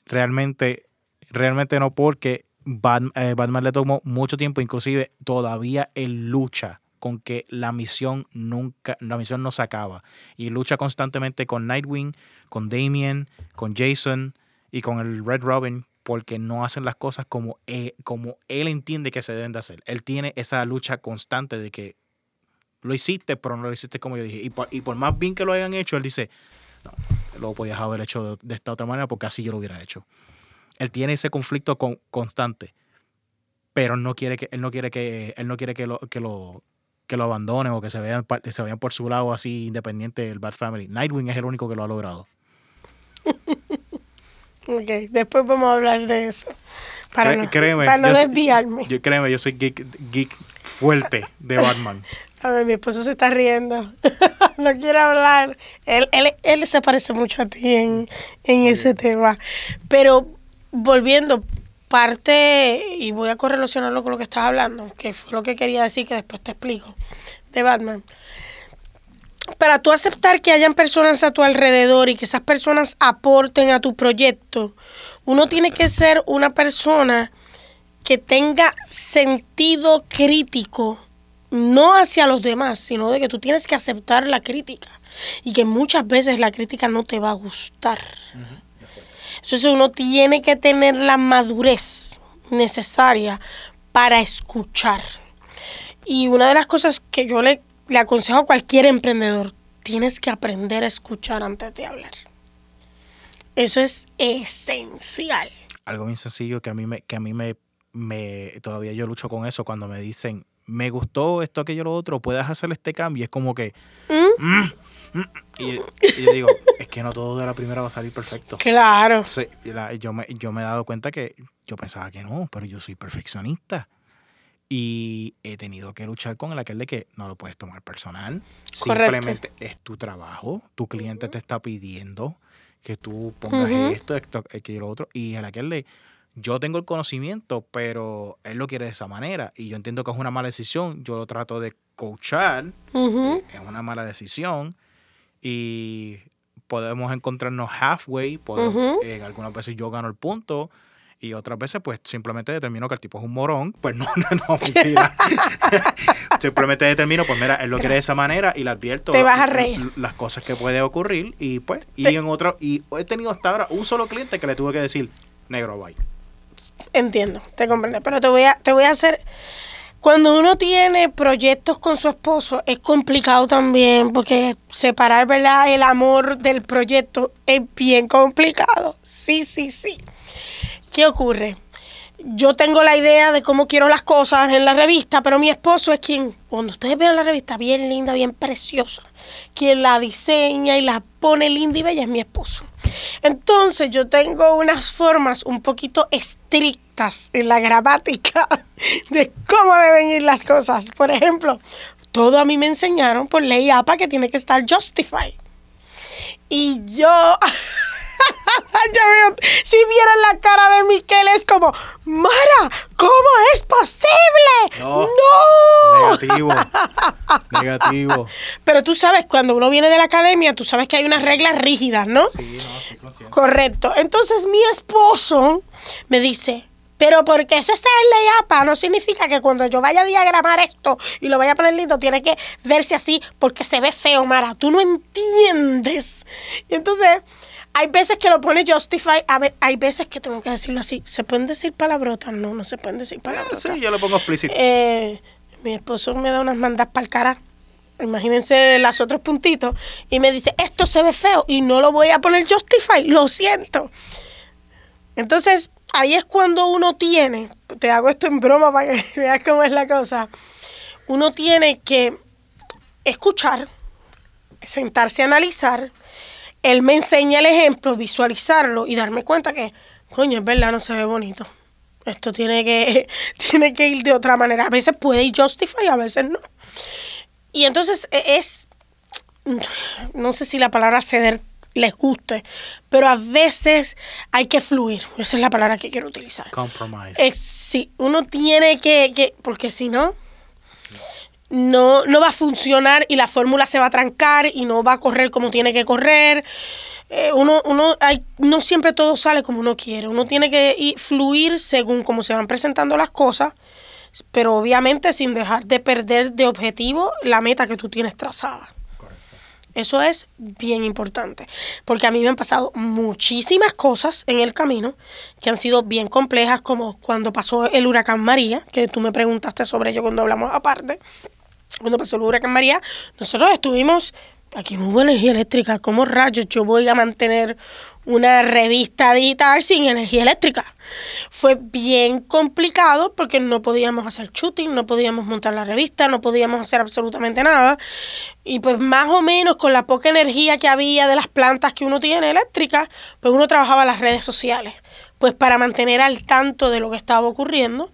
realmente realmente no porque eh, Batman, le tomó mucho tiempo inclusive todavía él lucha con que la misión nunca, la misión no se acaba. Y lucha constantemente con Nightwing, con Damien, con Jason y con el Red Robin porque no hacen las cosas como él, como él entiende que se deben de hacer. Él tiene esa lucha constante de que lo hiciste, pero no lo hiciste como yo dije. Y por, y por más bien que lo hayan hecho, él dice, no, lo podías haber hecho de, esta otra manera porque así yo lo hubiera hecho. Él tiene ese conflicto con, constante, pero no quiere que, él no quiere que, él no quiere que lo, que lo, que lo abandonen o que se vean, se vayan por su lado así independiente del Bad Family. Nightwing es el único que lo ha logrado. ok, después vamos a hablar de eso. Para, no, para no desviarme. Yo, créeme, yo soy geek, geek fuerte de Batman. A ver, mi esposo se está riendo. no quiere hablar. Él, él, él, se parece mucho a ti en, en ese tema. Pero volviendo, parte, y voy a correlacionarlo con lo que estás hablando, que fue lo que quería decir, que después te explico, de Batman. Para tú aceptar que hayan personas a tu alrededor y que esas personas aporten a tu proyecto, uno tiene que ser una persona que tenga sentido crítico, no hacia los demás, sino de que tú tienes que aceptar la crítica y que muchas veces la crítica no te va a gustar. Entonces uno tiene que tener la madurez necesaria para escuchar. Y una de las cosas que yo le, le aconsejo a cualquier emprendedor, tienes que aprender a escuchar antes de hablar. Eso es esencial. Algo bien sencillo que a mí me, que a mí me, me todavía yo lucho con eso cuando me dicen me gustó esto, aquello, lo otro, puedes hacer este cambio. Es como que, ¿Mm? Mm, y, yo digo, es que no todo de la primera va a salir perfecto. Claro. yo, me, yo me he dado cuenta que yo pensaba que no, pero yo soy perfeccionista. Y he tenido que luchar con el aquel de que no lo puedes tomar personal. Simplemente es tu trabajo. Tu cliente te está pidiendo que tú pongas esto, esto, aquello, lo otro. Y el aquel de yo tengo el conocimiento, pero él lo quiere de esa manera. Y yo entiendo que es una mala decisión. Yo lo trato de coachar. Es una mala decisión y podemos encontrarnos halfway, podemos, eh, algunas veces yo gano el punto y otras veces pues simplemente determino que el tipo es un morón, pues no, no, no, mentira. simplemente determino, pues mira, él lo quiere de esa manera y le advierto Te vas a reír. las cosas que puede ocurrir y pues, y en otro, y he tenido hasta ahora un solo cliente que le tuve que decir, negro, bye. Entiendo, te comprendo, pero te voy a, te voy a hacer cuando uno tiene proyectos con su esposo es complicado también porque separar ¿verdad? el amor del proyecto es bien complicado. Sí, sí, sí. ¿Qué ocurre? Yo tengo la idea de cómo quiero las cosas en la revista, pero mi esposo es quien, cuando ustedes vean la revista bien linda, bien preciosa, quien la diseña y la pone linda y bella es mi esposo. Entonces yo tengo unas formas un poquito estrictas en la gramática de cómo deben ir las cosas. Por ejemplo, todo a mí me enseñaron por ley APA que tiene que estar justified. Y yo, ya veo, si vieran la cara de Miquel es como, Mara, ¿cómo es posible? No. Negativo. negativo. Pero tú sabes, cuando uno viene de la academia, tú sabes que hay unas reglas rígidas, ¿no? Sí, no, Correcto. Entonces mi esposo me dice, pero porque eso está en la APA no significa que cuando yo vaya a diagramar esto y lo vaya a poner lindo, tiene que verse así porque se ve feo, Mara. Tú no entiendes. Y entonces, hay veces que lo pone justify, a ver, hay veces que tengo que decirlo así. ¿Se pueden decir palabrotas? No, no se pueden decir palabrotas. sí, yo lo pongo explícito. Eh, mi esposo me da unas mandas para el cara. Imagínense los otros puntitos. Y me dice, esto se ve feo y no lo voy a poner justify. Lo siento. Entonces, ahí es cuando uno tiene, te hago esto en broma para que veas cómo es la cosa, uno tiene que escuchar, sentarse a analizar, él me enseña el ejemplo, visualizarlo y darme cuenta que, coño, es verdad, no se ve bonito. Esto tiene que, tiene que ir de otra manera. A veces puede ir justify, a veces no. Y entonces e, es, no sé si la palabra ceder les guste, pero a veces hay que fluir. Esa es la palabra que quiero utilizar. Compromise. sí, uno tiene que, que porque si no, no, no va a funcionar y la fórmula se va a trancar y no va a correr como tiene que correr. Eh, uno, uno hay, no siempre todo sale como uno quiere. Uno tiene que ir, fluir según cómo se van presentando las cosas, pero obviamente sin dejar de perder de objetivo la meta que tú tienes trazada. Eso es bien importante, porque a mí me han pasado muchísimas cosas en el camino que han sido bien complejas, como cuando pasó el huracán María, que tú me preguntaste sobre ello cuando hablamos aparte. Cuando pasó el huracán María, nosotros estuvimos aquí no hubo energía eléctrica. ¿Cómo rayos yo voy a mantener una revista digital sin energía eléctrica? Fue bien complicado porque no podíamos hacer shooting, no podíamos montar la revista, no podíamos hacer absolutamente nada. Y pues más o menos con la poca energía que había de las plantas que uno tiene eléctricas, pues uno trabajaba las redes sociales. pues para mantener al tanto de lo que estaba ocurriendo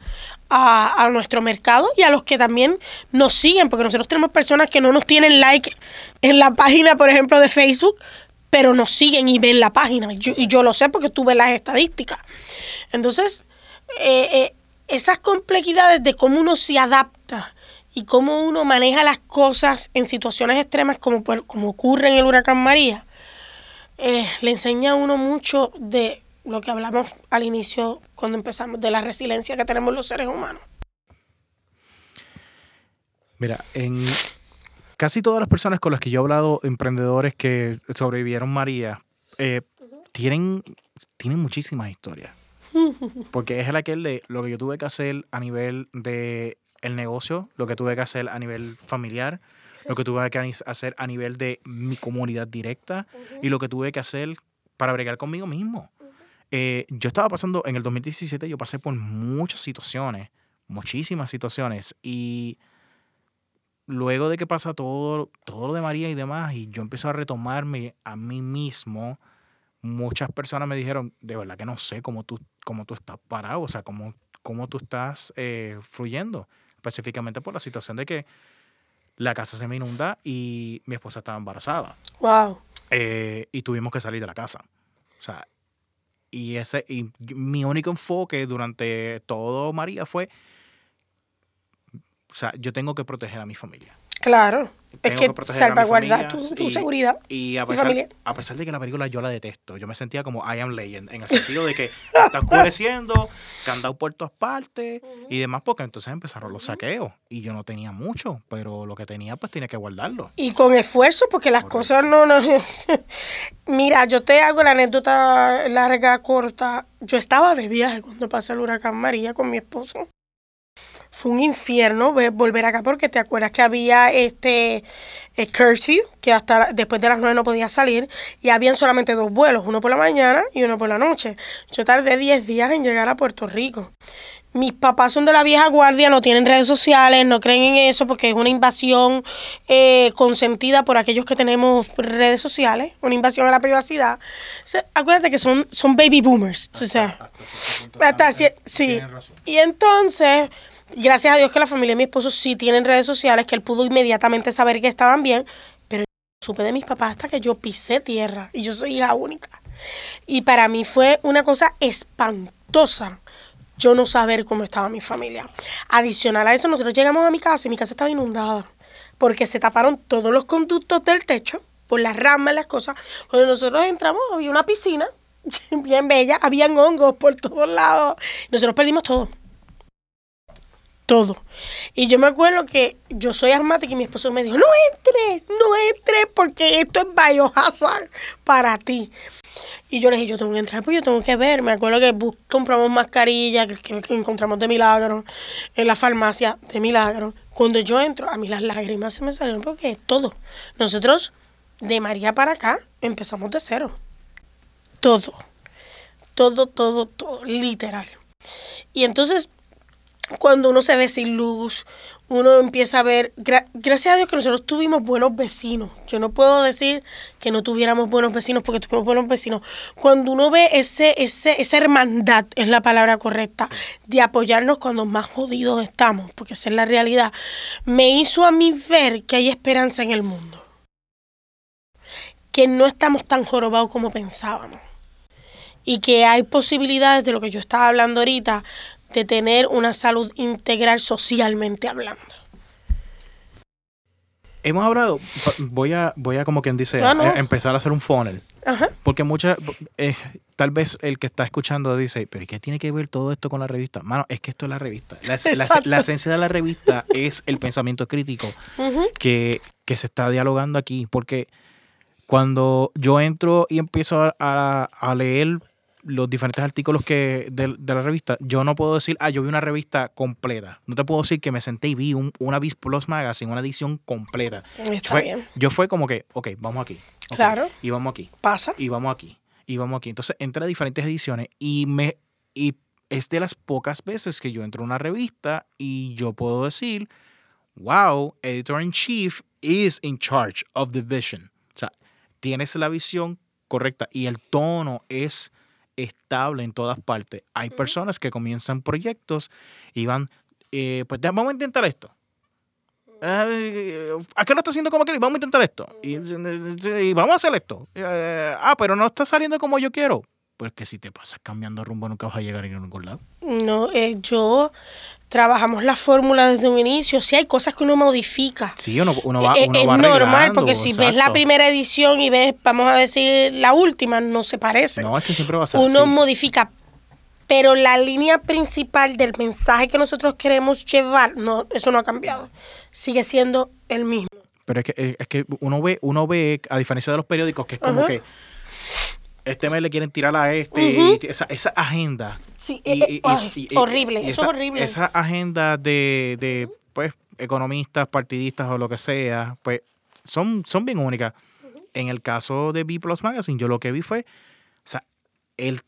a, a, nuestro mercado y a los que también nos siguen, porque nosotros tenemos personas que no nos tienen like en la página, por ejemplo, de Facebook, pero nos siguen y ven la página. Y yo, lo sé porque tú ves las estadísticas. Entonces, eh, eh, esas complejidades de cómo uno se adapta y cómo uno maneja las cosas en situaciones extremas como, como ocurre en el huracán María, eh, le enseña a uno mucho de lo que hablamos al inicio cuando empezamos, de la resiliencia que tenemos los seres humanos. Mira, en casi todas las personas con las que yo he hablado, emprendedores que sobrevivieron María, eh, tienen, tienen muchísimas historias. Porque es el aquel de lo que yo tuve que hacer a nivel de el negocio, lo que tuve que hacer a nivel familiar, lo que tuve que hacer a nivel de mi comunidad directa y lo que tuve que hacer para bregar conmigo mismo. Eh, yo estaba pasando, en el 2017 yo pasé por muchas situaciones, muchísimas situaciones y luego de que pasa todo, todo lo de María y demás y yo empiezo a retomarme a mí mismo, muchas personas me dijeron, de verdad que no sé cómo tú, cómo tú estás parado, o sea, cómo, cómo tú estás eh, fluyendo, específicamente por la situación de que la casa se me inunda y mi esposa estaba embarazada. Wow. Eh, y tuvimos que salir de la casa. O sea, y ese, y mi único enfoque durante todo María fue, o sea, yo tengo que proteger a mi familia. Claro. Es que, salvaguardar tu, tu seguridad. Y a pesar, a pesar de que la película yo la detesto, yo me sentía como I am Legend, en el sentido de que está oscureciendo, que han dado por todas partes y demás, porque entonces empezaron los saqueos. Y yo no tenía mucho, pero lo que tenía, pues tenía que guardarlo. Y con esfuerzo, porque las cosas no, no. Mira, yo te hago la anécdota larga, corta. Yo estaba de viaje cuando pasó el huracán María con mi esposo fue un infierno volver acá porque te acuerdas que había este eh, curfew, que hasta después de las nueve no podía salir, y habían solamente dos vuelos, uno por la mañana y uno por la noche. Yo tardé 10 días en llegar a Puerto Rico. Mis papás son de la vieja guardia, no tienen redes sociales, no creen en eso porque es una invasión eh, consentida por aquellos que tenemos redes sociales, una invasión a la privacidad. acuérdate que son, son baby boomers. o sea, hasta, sí. Y entonces gracias a Dios que la familia de mi esposo sí tienen redes sociales, que él pudo inmediatamente saber que estaban bien, pero yo supe de mis papás hasta que yo pisé tierra y yo soy hija única. Y para mí fue una cosa espantosa yo no saber cómo estaba mi familia. Adicional a eso, nosotros llegamos a mi casa y mi casa estaba inundada porque se taparon todos los conductos del techo por las ramas, las cosas. Cuando nosotros entramos había una piscina bien bella, habían hongos por todos lados. Nosotros perdimos todo todo. Y yo me acuerdo que yo soy asmática y mi esposo me dijo, no entres, no entres porque esto es biohazard para ti. Y yo le dije, yo tengo que entrar, pues yo tengo que ver. Me acuerdo que compramos mascarillas que, encontramos de milagro en la farmacia de milagro. Cuando yo entro, a mí las lágrimas se me salieron porque es todo. Nosotros, de María para acá, empezamos de cero. Todo. Todo, todo, todo, literal. Y entonces cuando uno se ve sin luz, uno empieza a ver, gracias a Dios que nosotros tuvimos buenos vecinos. Yo no puedo decir que no tuviéramos buenos vecinos porque tuvimos buenos vecinos. Cuando uno ve ese, ese, esa hermandad, es la palabra correcta, de apoyarnos cuando más jodidos estamos, porque esa es la realidad, me hizo a mí ver que hay esperanza en el mundo. Que no estamos tan jorobados como pensábamos. Y que hay posibilidades de lo que yo estaba hablando ahorita, de tener una salud integral socialmente hablando. Hemos hablado, voy a, voy a como quien dice, empezar a hacer un funnel. Porque muchas, eh, tal vez el que está escuchando dice, pero ¿y qué tiene que ver todo esto con la revista? Mano, es que esto es la revista. La, esencia de la revista es el pensamiento crítico que, se está dialogando aquí. Porque cuando yo entro y empiezo a, a leer los diferentes artículos que de, la revista, yo no puedo decir, ah, yo vi una revista completa. No te puedo decir que me senté y vi un, una Viz Plus Magazine, una edición completa. Está bien. Yo fue como que, ok, vamos aquí. claro. Y vamos aquí. Pasa. Y vamos aquí. Y vamos aquí. Entonces, entré a diferentes ediciones y me... Y es de las pocas veces que yo entro a una revista y yo puedo decir, wow, editor in chief is in charge of the vision. O sea, tienes la visión correcta y el tono es estable en todas partes. Hay personas que comienzan proyectos y van, eh, pues vamos a intentar esto. ¿A qué lo está haciendo como que Vamos a intentar esto. Y, vamos a hacer esto. Eh, ah, pero no está saliendo como yo quiero. Pues que si te pasas cambiando rumbo nunca vas a llegar a ningún lado. No, eh, yo trabajamos la fórmula desde un inicio. Si hay cosas que uno modifica. Sí, uno, va Es, es normal, porque si ves la primera edición y ves, vamos a decir, la última, no se parece. No, es que siempre va a ser Uno modifica, pero la línea principal del mensaje que nosotros queremos llevar, no, eso no ha cambiado. Sigue siendo el mismo. Pero es que, eh, es que uno ve, uno ve, a diferencia de los periódicos, que es como que este mes le quieren tirar a este, esa, esa, agenda. Sí, horrible, eso es horrible. Esa agenda de, de pues, economistas, partidistas o lo que sea, pues son, son bien únicas. En el caso de B Plus Magazine, yo lo que vi fue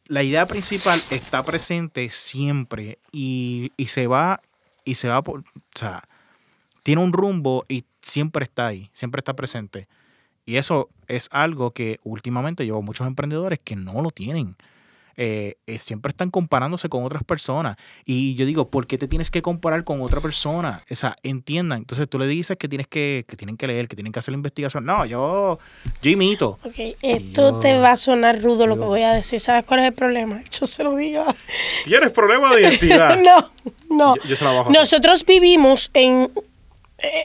la idea principal está presente siempre y, se va, y se va por, o sea, tiene un rumbo y siempre está ahí, siempre está presente. Y eso es algo que últimamente yo muchos emprendedores que no lo tienen. Eh, eh, siempre están comparándose con otras personas. Y yo digo, ¿por qué te tienes que comparar con otra persona? O sea, entiendan. Entonces tú le dices que tienes que, que tienen que leer, que tienen que hacer la investigación. No, yo, yo imito. Ok, esto te va a sonar rudo lo que voy a decir. ¿Sabes cuál es el problema? Yo se lo digo. ¿Tienes problema de identidad? no, no. Nosotros vivimos en,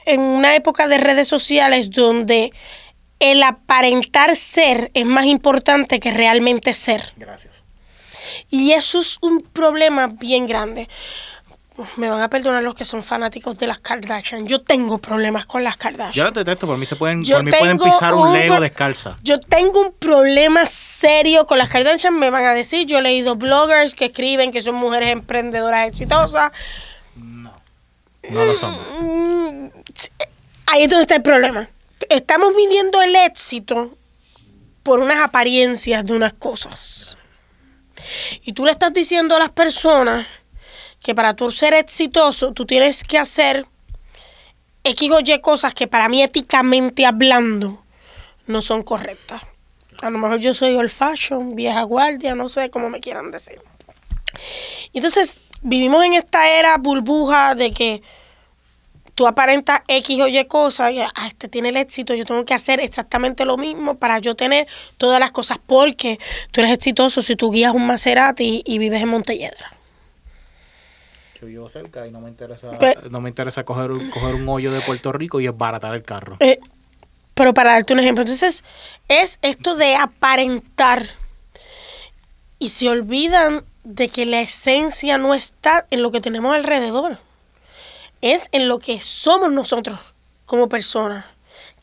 en una época de redes sociales donde el aparentar ser es más importante que realmente ser. Gracias. Y eso es un problema bien grande. Me van a perdonar los que son fanáticos de las Kardashian. Yo tengo problemas con las Kardashian. Yo las detesto, por mí se pueden, por mí pueden pisar un, Lego descalza. Yo tengo un problema serio con las Kardashian, me van a decir. Yo he leído bloggers que escriben que son mujeres emprendedoras exitosas. No, no lo son. Mm, ahí es donde está el problema. Estamos midiendo el éxito por unas apariencias de unas cosas. Y tú le estás diciendo a las personas que para tú ser exitoso, tú tienes que hacer X o Y cosas que para mí éticamente hablando no son correctas. A lo mejor yo soy old fashion, vieja guardia, no sé cómo me quieran decir. Entonces, vivimos en esta era burbuja de que tú aparentas X o Y cosas y ah, este tiene el éxito, yo tengo que hacer exactamente lo mismo para yo tener todas las cosas, porque tú eres exitoso si tú guías un Maserati y, vives en Montelledra. Yo vivo cerca y no me interesa, no me interesa coger, coger un hoyo de Puerto Rico y baratar el carro. Eh, pero para darte un ejemplo, entonces es esto de aparentar y se olvidan de que la esencia no está en lo que tenemos alrededor es en lo que somos nosotros como personas.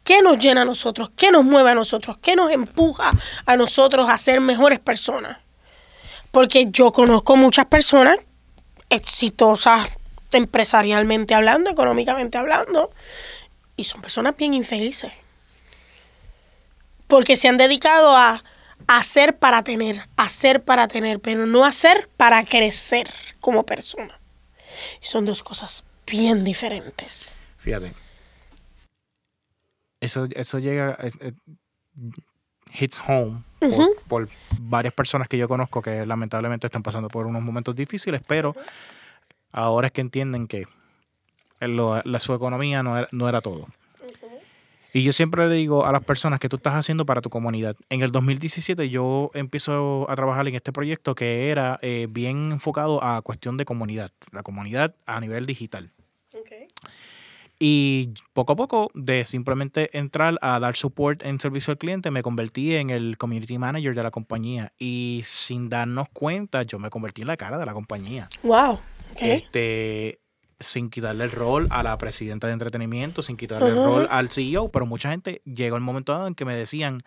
¿Qué nos llena a nosotros? ¿Qué nos mueve a nosotros? ¿Qué nos empuja a nosotros a ser mejores personas? Porque yo conozco muchas personas exitosas empresarialmente hablando, económicamente hablando, y son personas bien infelices. Porque se han dedicado a hacer para tener, hacer para tener, pero no hacer para crecer como persona. son dos cosas bien diferentes. Fíjate. Eso, eso llega, hits home por, varias personas que yo conozco que lamentablemente están pasando por unos momentos difíciles, pero ahora es que entienden que la, su economía no era, no era todo. Y yo siempre le digo a las personas que tú estás haciendo para tu comunidad. En el 2017 yo empiezo a trabajar en este proyecto que era eh, bien enfocado a cuestión de comunidad, la comunidad a nivel digital. Y poco a poco, de simplemente entrar a dar support en servicio al cliente, me convertí en el community manager de la compañía. Y sin darnos cuenta, yo me convertí en la cara de la compañía. ¡Wow! Este, sin quitarle el rol a la presidenta de entretenimiento, sin quitarle el rol al CEO, pero mucha gente llegó el momento en que me decían,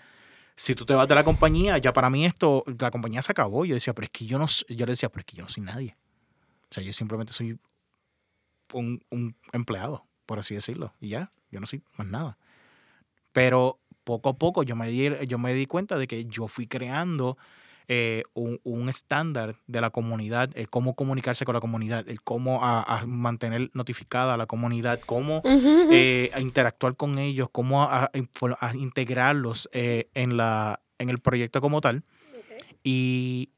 si tú te vas de la compañía, ya para mí esto, la compañía se acabó. Yo decía, pero es que yo no, yo le decía, pero es que yo no soy nadie. O sea, yo simplemente soy un, un empleado por así decirlo. Y ya, yo no sé más nada. Pero poco a poco yo me di, yo me di cuenta de que yo fui creando eh, un, estándar de la comunidad, el cómo comunicarse con la comunidad, el cómo a, mantener notificada a la comunidad, cómo eh, interactuar con ellos, cómo a, integrarlos eh, en, la, en el proyecto como tal. Y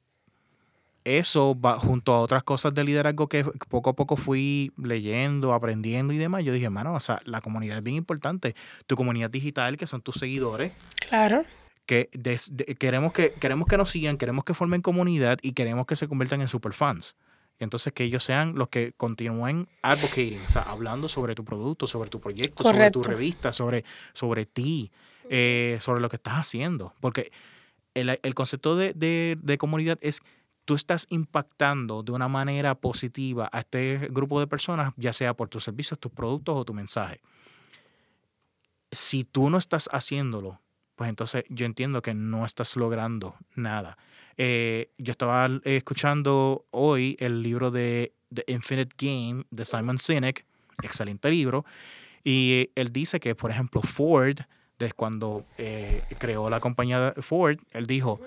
eso va junto a otras cosas de liderazgo que poco a poco fui leyendo, aprendiendo y demás, yo dije, hermano, o sea, la comunidad es bien importante. Tu comunidad digital, que son tus seguidores. Claro. Que queremos que queremos que nos sigan, queremos que formen comunidad y queremos que se conviertan en superfans. Entonces, que ellos sean los que continúen advocating, o sea, hablando sobre tu producto, sobre tu proyecto, sobre tu revista, sobre, sobre ti, eh, sobre lo que estás haciendo. Porque el, concepto de, de comunidad es tú estás impactando de una manera positiva a este grupo de personas, ya sea por tus servicios, tus productos o tu mensaje. Si tú no estás haciéndolo, pues entonces yo entiendo que no estás logrando nada. Eh, yo estaba escuchando hoy el libro de The Infinite Game de Simon Sinek, excelente libro, y él dice que, por ejemplo, Ford, desde cuando eh, creó la compañía Ford, él dijo,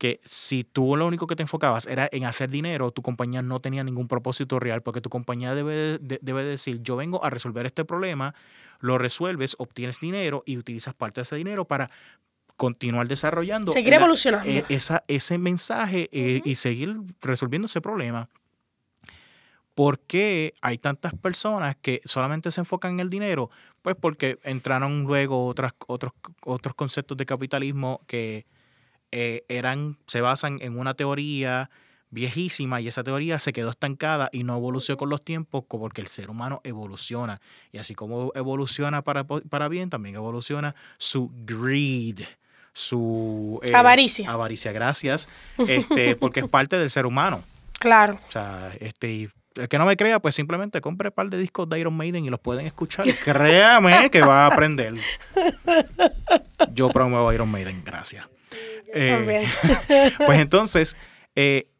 que si tú lo único que te enfocabas era en hacer dinero, tu compañía no tenía ningún propósito real, porque tu compañía debe, debe decir, yo vengo a resolver este problema, lo resuelves, obtienes dinero y utilizas parte de ese dinero para continuar desarrollando. Seguir evolucionando. E, esa, ese mensaje eh, y seguir resolviendo ese problema. ¿Por qué hay tantas personas que solamente se enfocan en el dinero? Pues porque entraron luego otras, otros, otros conceptos de capitalismo que eh, eran, se basan en una teoría viejísima y esa teoría se quedó estancada y no evolucionó con los tiempos porque el ser humano evoluciona. Y así como evoluciona para, para bien, también evoluciona su greed, su... Eh, avaricia. Avaricia, gracias. Este, porque es parte del ser humano. Claro. O sea, este, el que no me crea, pues simplemente compre un par de discos de Iron Maiden y los pueden escuchar. Créame que va a aprender. Yo promuevo Iron Maiden, gracias. Eh, pues entonces, eh,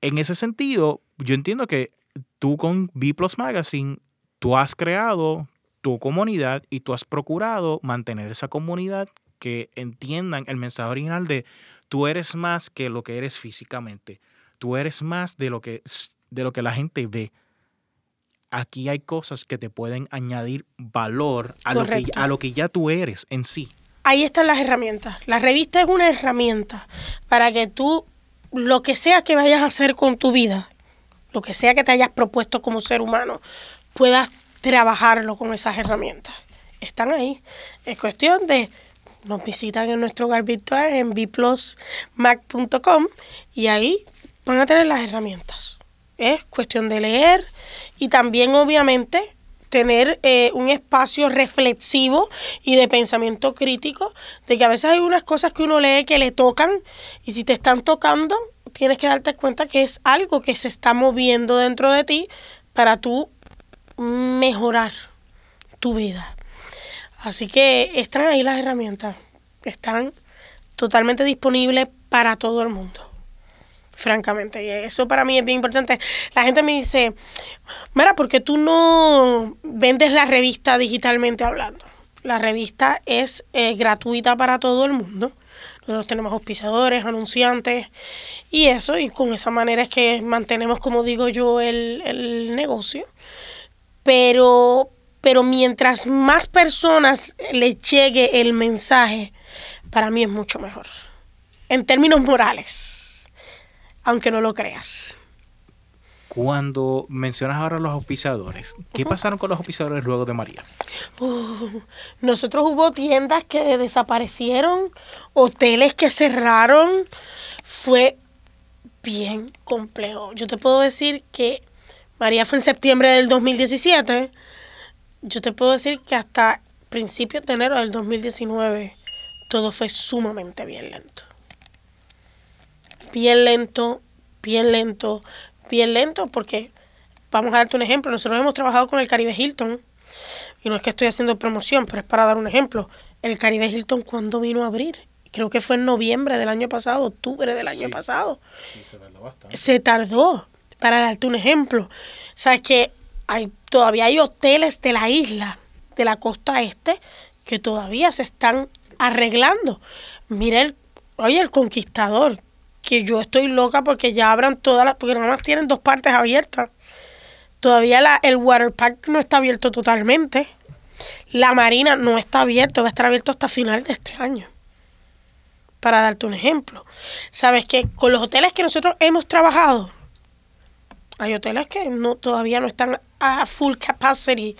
en ese sentido, yo entiendo que tú con B Plus Magazine, tú has creado tu comunidad y tú has procurado mantener esa comunidad que entiendan el mensaje original de tú eres más que lo que eres físicamente. Tú eres más de lo que, de lo que la gente ve. Aquí hay cosas que te pueden añadir valor a, lo que, a lo que ya tú eres en sí ahí están las herramientas. La revista es una herramienta para que tú, lo que sea que vayas a hacer con tu vida, lo que sea que te hayas propuesto como ser humano, puedas trabajarlo con esas herramientas. Están ahí. Es cuestión de nos visitan en nuestro hogar virtual en bplusmac.com y ahí van a tener las herramientas. Es cuestión de leer y también obviamente tener eh, un espacio reflexivo y de pensamiento crítico, de que a veces hay unas cosas que uno lee que le tocan y si te están tocando, tienes que darte cuenta que es algo que se está moviendo dentro de ti para tú mejorar tu vida. Así que están ahí las herramientas, están totalmente disponibles para todo el mundo francamente. Y eso para mí es bien importante. La gente me dice, mira, ¿por qué tú no vendes la revista digitalmente hablando? La revista es eh, gratuita para todo el mundo. Nosotros tenemos auspiciadores, anunciantes y eso, y con esa manera es que mantenemos, como digo yo, el, el negocio. Pero, pero mientras más personas le llegue el mensaje, para mí es mucho mejor. En términos morales aunque no lo creas. Cuando mencionas ahora los auspiciadores, ¿qué pasaron con los auspiciadores luego de María? Uh, nosotros hubo tiendas que desaparecieron, hoteles que cerraron, fue bien complejo. Yo te puedo decir que María fue en septiembre del 2017, yo te puedo decir que hasta principios de enero del 2019 todo fue sumamente bien lento bien lento, bien lento, bien lento, porque vamos a darte un ejemplo. Nosotros hemos trabajado con el Caribe Hilton, y no es que estoy haciendo promoción, pero es para dar un ejemplo. El Caribe Hilton, ¿cuándo vino a abrir? Creo que fue en noviembre del año pasado, octubre del año pasado. Sí, se tardó bastante. Se tardó, para darte un ejemplo. O sea, que hay, todavía hay hoteles de la isla, de la costa este, que todavía se están arreglando. Mira el, oye, el conquistador, que yo estoy loca porque ya abran todas las, porque nada más tienen dos partes abiertas. Todavía la, el water park no está abierto totalmente. La marina no está abierto, va a estar abierto hasta final de este año. para darte un ejemplo. Sabes que con los hoteles que nosotros hemos trabajado, hay hoteles que no, todavía no están a full capacity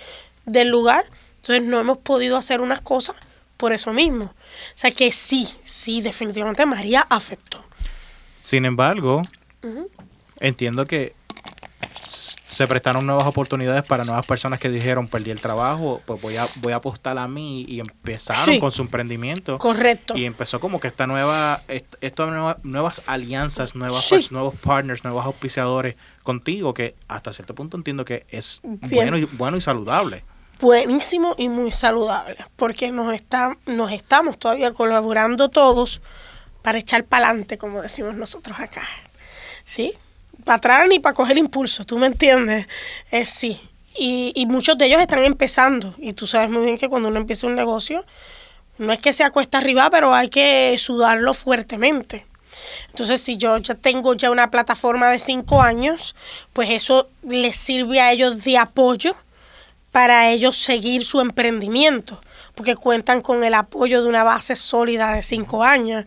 del lugar, entonces no hemos podido hacer unas cosas por eso mismo. O sea que sí, sí, definitivamente María afectó. Sin embargo, entiendo que se prestaron nuevas oportunidades para nuevas personas que dijeron perdí el trabajo, pues voy a, voy a apostar a mí y empezaron con su emprendimiento. Correcto. Y empezó como que esta nueva, estas nuevas alianzas, nuevas nuevos partners, nuevos auspiciadores contigo, que hasta cierto punto entiendo que es bueno y, bueno y saludable. Buenísimo y muy saludable, porque nos, está, nos estamos todavía colaborando todos para echar para adelante, como decimos nosotros acá. ¿Sí? para atrás ni para coger impulso, ¿tú me entiendes? Eh, sí. Y, y muchos de ellos están empezando. Y tú sabes muy bien que cuando uno empieza un negocio, no es que se acuesta arriba, pero hay que sudarlo fuertemente. Entonces, si yo ya tengo ya una plataforma de cinco años, pues eso les sirve a ellos de apoyo para ellos seguir su emprendimiento porque cuentan con el apoyo de una base sólida de cinco años.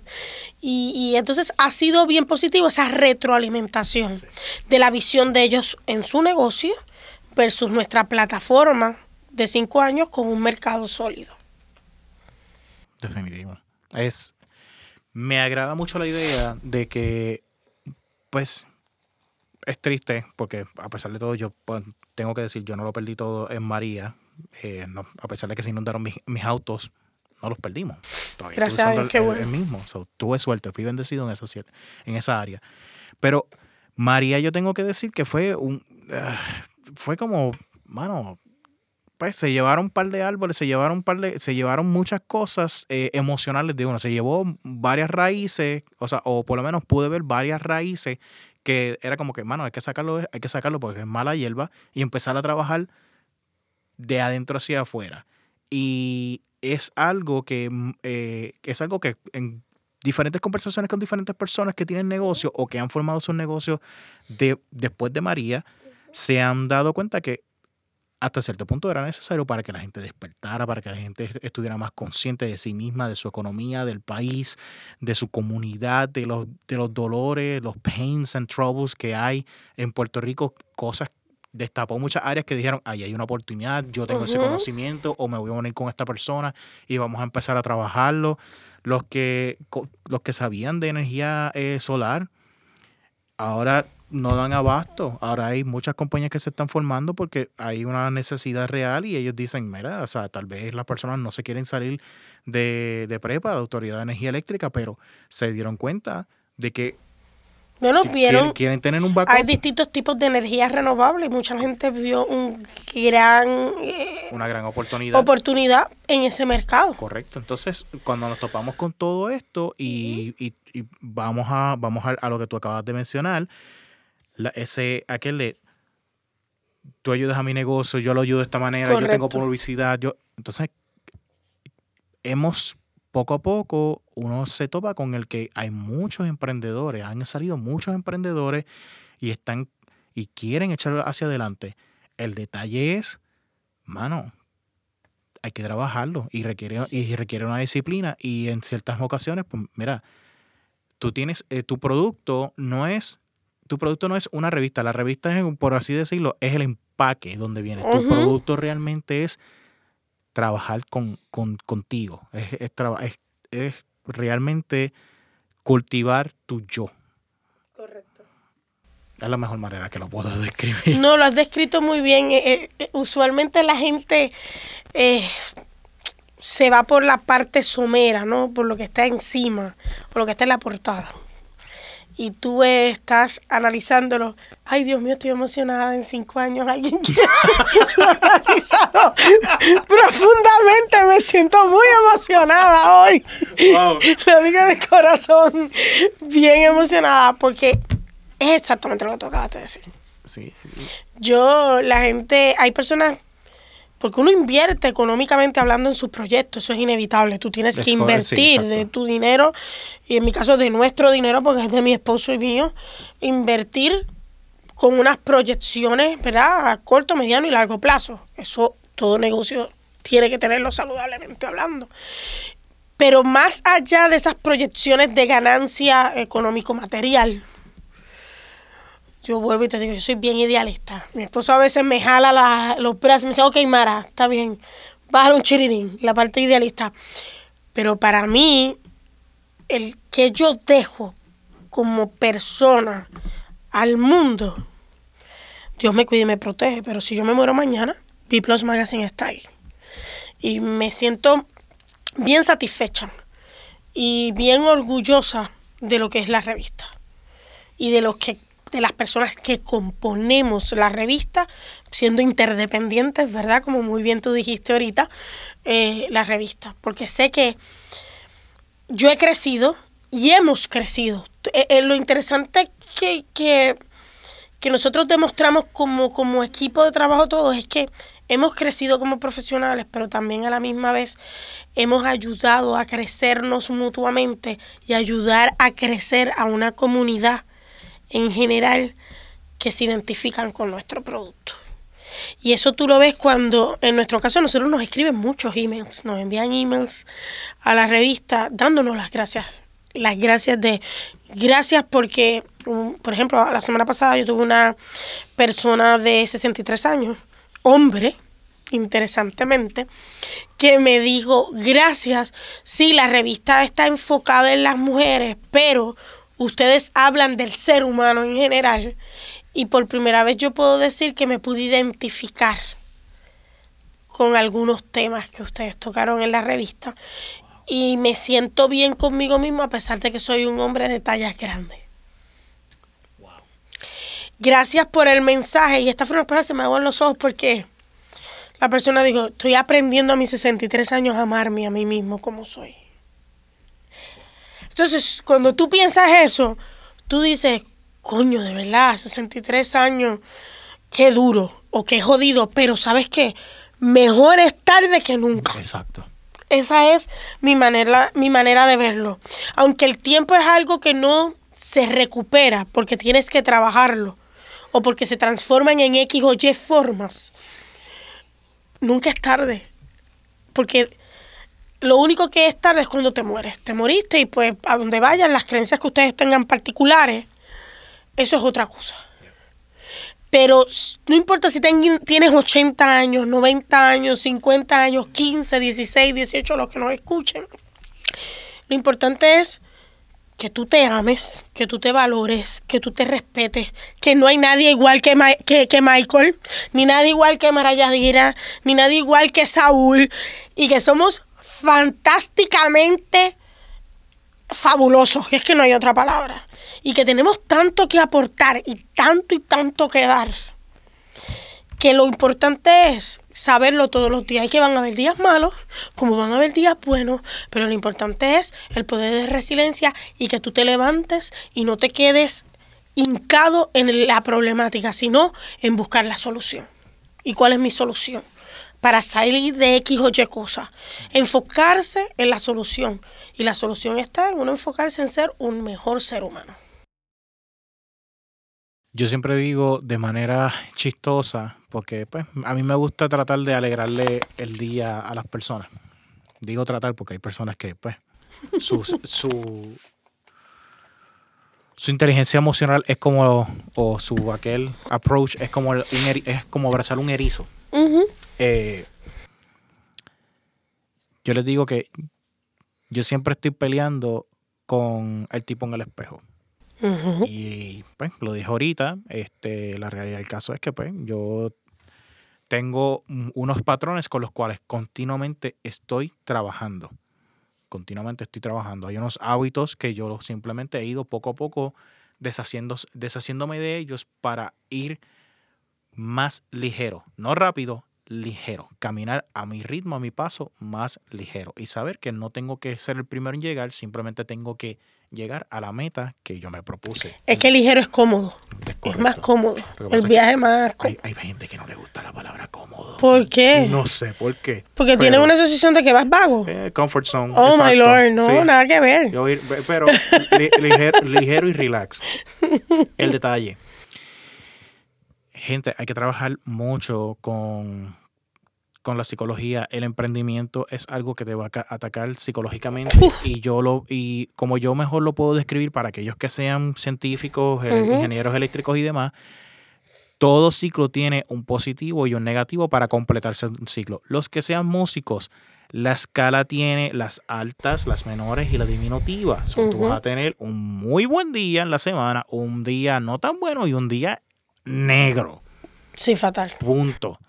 Y, entonces ha sido bien positivo esa retroalimentación de la visión de ellos en su negocio versus nuestra plataforma de cinco años con un mercado sólido. Definitivo. Es, me agrada mucho la idea de que, pues, es triste porque a pesar de todo yo pues, tengo que decir, yo no lo perdí todo en María, eh, a pesar de que se inundaron mis, autos, no los perdimos. Gracias a Dios, qué bueno. El, mismo. tuve suerte, fui bendecido en esa, en esa área. Pero María, yo tengo que decir que fue un. Ah, fue como, mano, pues se llevaron un par de árboles, se llevaron un par de, se llevaron muchas cosas eh, emocionales de uno. Se llevó varias raíces, o sea, o por lo menos pude ver varias raíces que era como que, mano, hay que sacarlo, hay que sacarlo porque es mala hierba y empezar a trabajar de adentro hacia afuera. Y es algo que, mm, eh, es algo que en diferentes conversaciones con diferentes personas que tienen negocio o que han formado sus negocios de, después de María, se han dado cuenta que hasta cierto punto era necesario para que la gente despertara, para que la gente estuviera más consciente de sí misma, de su economía, del país, de su comunidad, de los, de los dolores, los pains and troubles que hay en Puerto Rico, cosas destapó muchas áreas que dijeron, ahí hay una oportunidad, yo tengo ese conocimiento o me voy a unir con esta persona y vamos a empezar a trabajarlo. Los que, los que sabían de energía eh, solar, ahora no dan abasto. Ahora hay muchas compañías que se están formando porque hay una necesidad real y ellos dicen, mira, o sea, tal vez las personas no se quieren salir de, de prepa, de autoridad de energía eléctrica, pero se dieron cuenta de que bueno, vieron. Quieren, tener un Hay distintos tipos de energías renovables. Mucha gente vio un gran. Eh, una gran oportunidad. Oportunidad en ese mercado. Correcto. Entonces, cuando nos topamos con todo esto y, y, vamos a vamos a, lo que tú acabas de mencionar, ese aquel de tú ayudas a mi negocio, yo lo ayudo de esta manera, yo tengo publicidad, yo entonces hemos poco a poco uno se topa con el que hay muchos emprendedores, han salido muchos emprendedores y están y quieren echarlo hacia adelante. El detalle es, mano, hay que trabajarlo y requiere, y requiere una disciplina y en ciertas ocasiones, pues mira, tú tienes, eh, tu producto no es, tu producto no es una revista, la revista es, por así decirlo, es el empaque donde viene. Tu producto realmente es trabajar con, contigo, es, es, realmente cultivar tu yo. Correcto. Es la mejor manera que lo puedo describir. No, lo has descrito muy bien. Eh, eh, usualmente la gente eh, se va por la parte somera, ¿no? Por lo que está encima, por lo que está en la portada y tú estás analizándolo, ay Dios mío, estoy emocionada en cinco años, alguien que lo ha analizado profundamente, me siento muy emocionada hoy. Lo digo de corazón, bien emocionada, porque es exactamente lo que tú acabas de decir. Sí. Yo, la gente, hay personas porque uno invierte económicamente hablando en sus proyectos, eso es inevitable. Tú tienes que invertir de tu dinero, y en mi caso de nuestro dinero, porque es de mi esposo y mío, invertir con unas proyecciones, ¿verdad? A corto, mediano y largo plazo. Eso todo negocio tiene que tenerlo saludablemente hablando. Pero más allá de esas proyecciones de ganancia económico-material, yo vuelvo y te digo, yo soy bien idealista. Mi esposo a veces me jala los brazos y me dice, ok, Mara, está bien, bájale un chirirín, la parte idealista. Pero para mí, el que yo dejo como persona al mundo, Dios me cuide y me protege, pero si yo me muero mañana, B Plus Magazine está ahí. Y me siento bien satisfecha y bien orgullosa de lo que es la revista y de los que de las personas que componemos la revista, siendo interdependientes, ¿verdad? Como muy bien tú dijiste ahorita, eh, la revista. Porque sé que yo he crecido y hemos crecido. Eh, eh, lo interesante que, que, que nosotros demostramos como, como equipo de trabajo todos es que hemos crecido como profesionales, pero también a la misma vez hemos ayudado a crecernos mutuamente y ayudar a crecer a una comunidad en general que se identifican con nuestro producto. Y eso tú lo ves cuando, en nuestro caso, nosotros nos escriben muchos emails, nos envían emails a la revista dándonos las gracias. Las gracias de, gracias porque, por ejemplo, la semana pasada yo tuve una persona de 63 años, hombre, interesantemente, que me dijo, gracias, sí, la revista está enfocada en las mujeres, pero ustedes hablan del ser humano en general y por primera vez yo puedo decir que me pude identificar con algunos temas que ustedes tocaron en la revista y me siento bien conmigo mismo a pesar de que soy un hombre de tallas grandes. Gracias por el mensaje y esta fue una palabra se me en los ojos porque la persona dijo, estoy aprendiendo a mis 63 años a amarme a mí mismo como soy. Entonces, cuando tú piensas eso, tú dices, coño, de verdad, 63 años, qué duro o qué jodido, pero ¿sabes qué? Mejor es tarde que nunca. Exacto. Esa es mi manera, mi manera de verlo. Aunque el tiempo es algo que no se recupera porque tienes que trabajarlo o porque se transforman en X o Y formas, nunca es tarde. Porque lo único que es tarde es cuando te mueres. Te moriste y pues a donde vayan las creencias que ustedes tengan particulares, eso es otra cosa. Pero no importa si tienes 80 años, 90 años, 50 años, 15, 16, 18, los que nos escuchen. Lo importante es que tú te ames, que tú te valores, que tú te respetes, que no hay nadie igual que, que, Michael, ni nadie igual que Marayadira, ni nadie igual que Saúl, y que somos fantásticamente fabulosos, que es que no hay otra palabra, y que tenemos tanto que aportar y tanto y tanto que dar, que lo importante es saberlo todos los días. Y que van a haber días malos, como van a haber días buenos, pero lo importante es el poder de resiliencia y que tú te levantes y no te quedes hincado en la problemática, sino en buscar la solución. ¿Y cuál es mi solución? Para salir de X o Y cosas. Enfocarse en la solución. Y la solución está en uno enfocarse en ser un mejor ser humano. Yo siempre digo de manera chistosa, porque pues a mí me gusta tratar de alegrarle el día a las personas. Digo tratar porque hay personas que pues su, su, inteligencia emocional es como, o su aquel approach es como, es como abrazar un erizo. Eh, yo les digo que yo siempre estoy peleando con el tipo en el espejo. Y pues lo dije ahorita, este, la realidad del caso es que pues yo tengo unos patrones con los cuales continuamente estoy trabajando. Continuamente estoy trabajando. Hay unos hábitos que yo simplemente he ido poco a poco deshaciendo, deshaciéndome de ellos para ir más ligero. No rápido, ligero, caminar a mi ritmo, a mi paso, más ligero y saber que no tengo que ser el primero en llegar, simplemente tengo que llegar a la meta que yo me propuse. Es que ligero es cómodo. Es, más cómodo. El viaje es más hay, hay, gente que no le gusta la palabra cómodo. ¿Por qué? No sé por qué. Porque tiene una sensación de que vas vago. Eh, comfort zone. Oh my lord, no, nada que ver. pero ligero, ligero y relax. El detalle gente, hay que trabajar mucho con, con la psicología, el emprendimiento es algo que te va a atacar psicológicamente y yo lo y como yo mejor lo puedo describir para aquellos que sean científicos, eh, ingenieros eléctricos y demás, todo ciclo tiene un positivo y un negativo para completarse un ciclo. Los que sean músicos, la escala tiene las altas, las menores y la diminutiva. Tú vas a tener un muy buen día en la semana, un día no tan bueno y un día negro. Sí, fatal. Punto.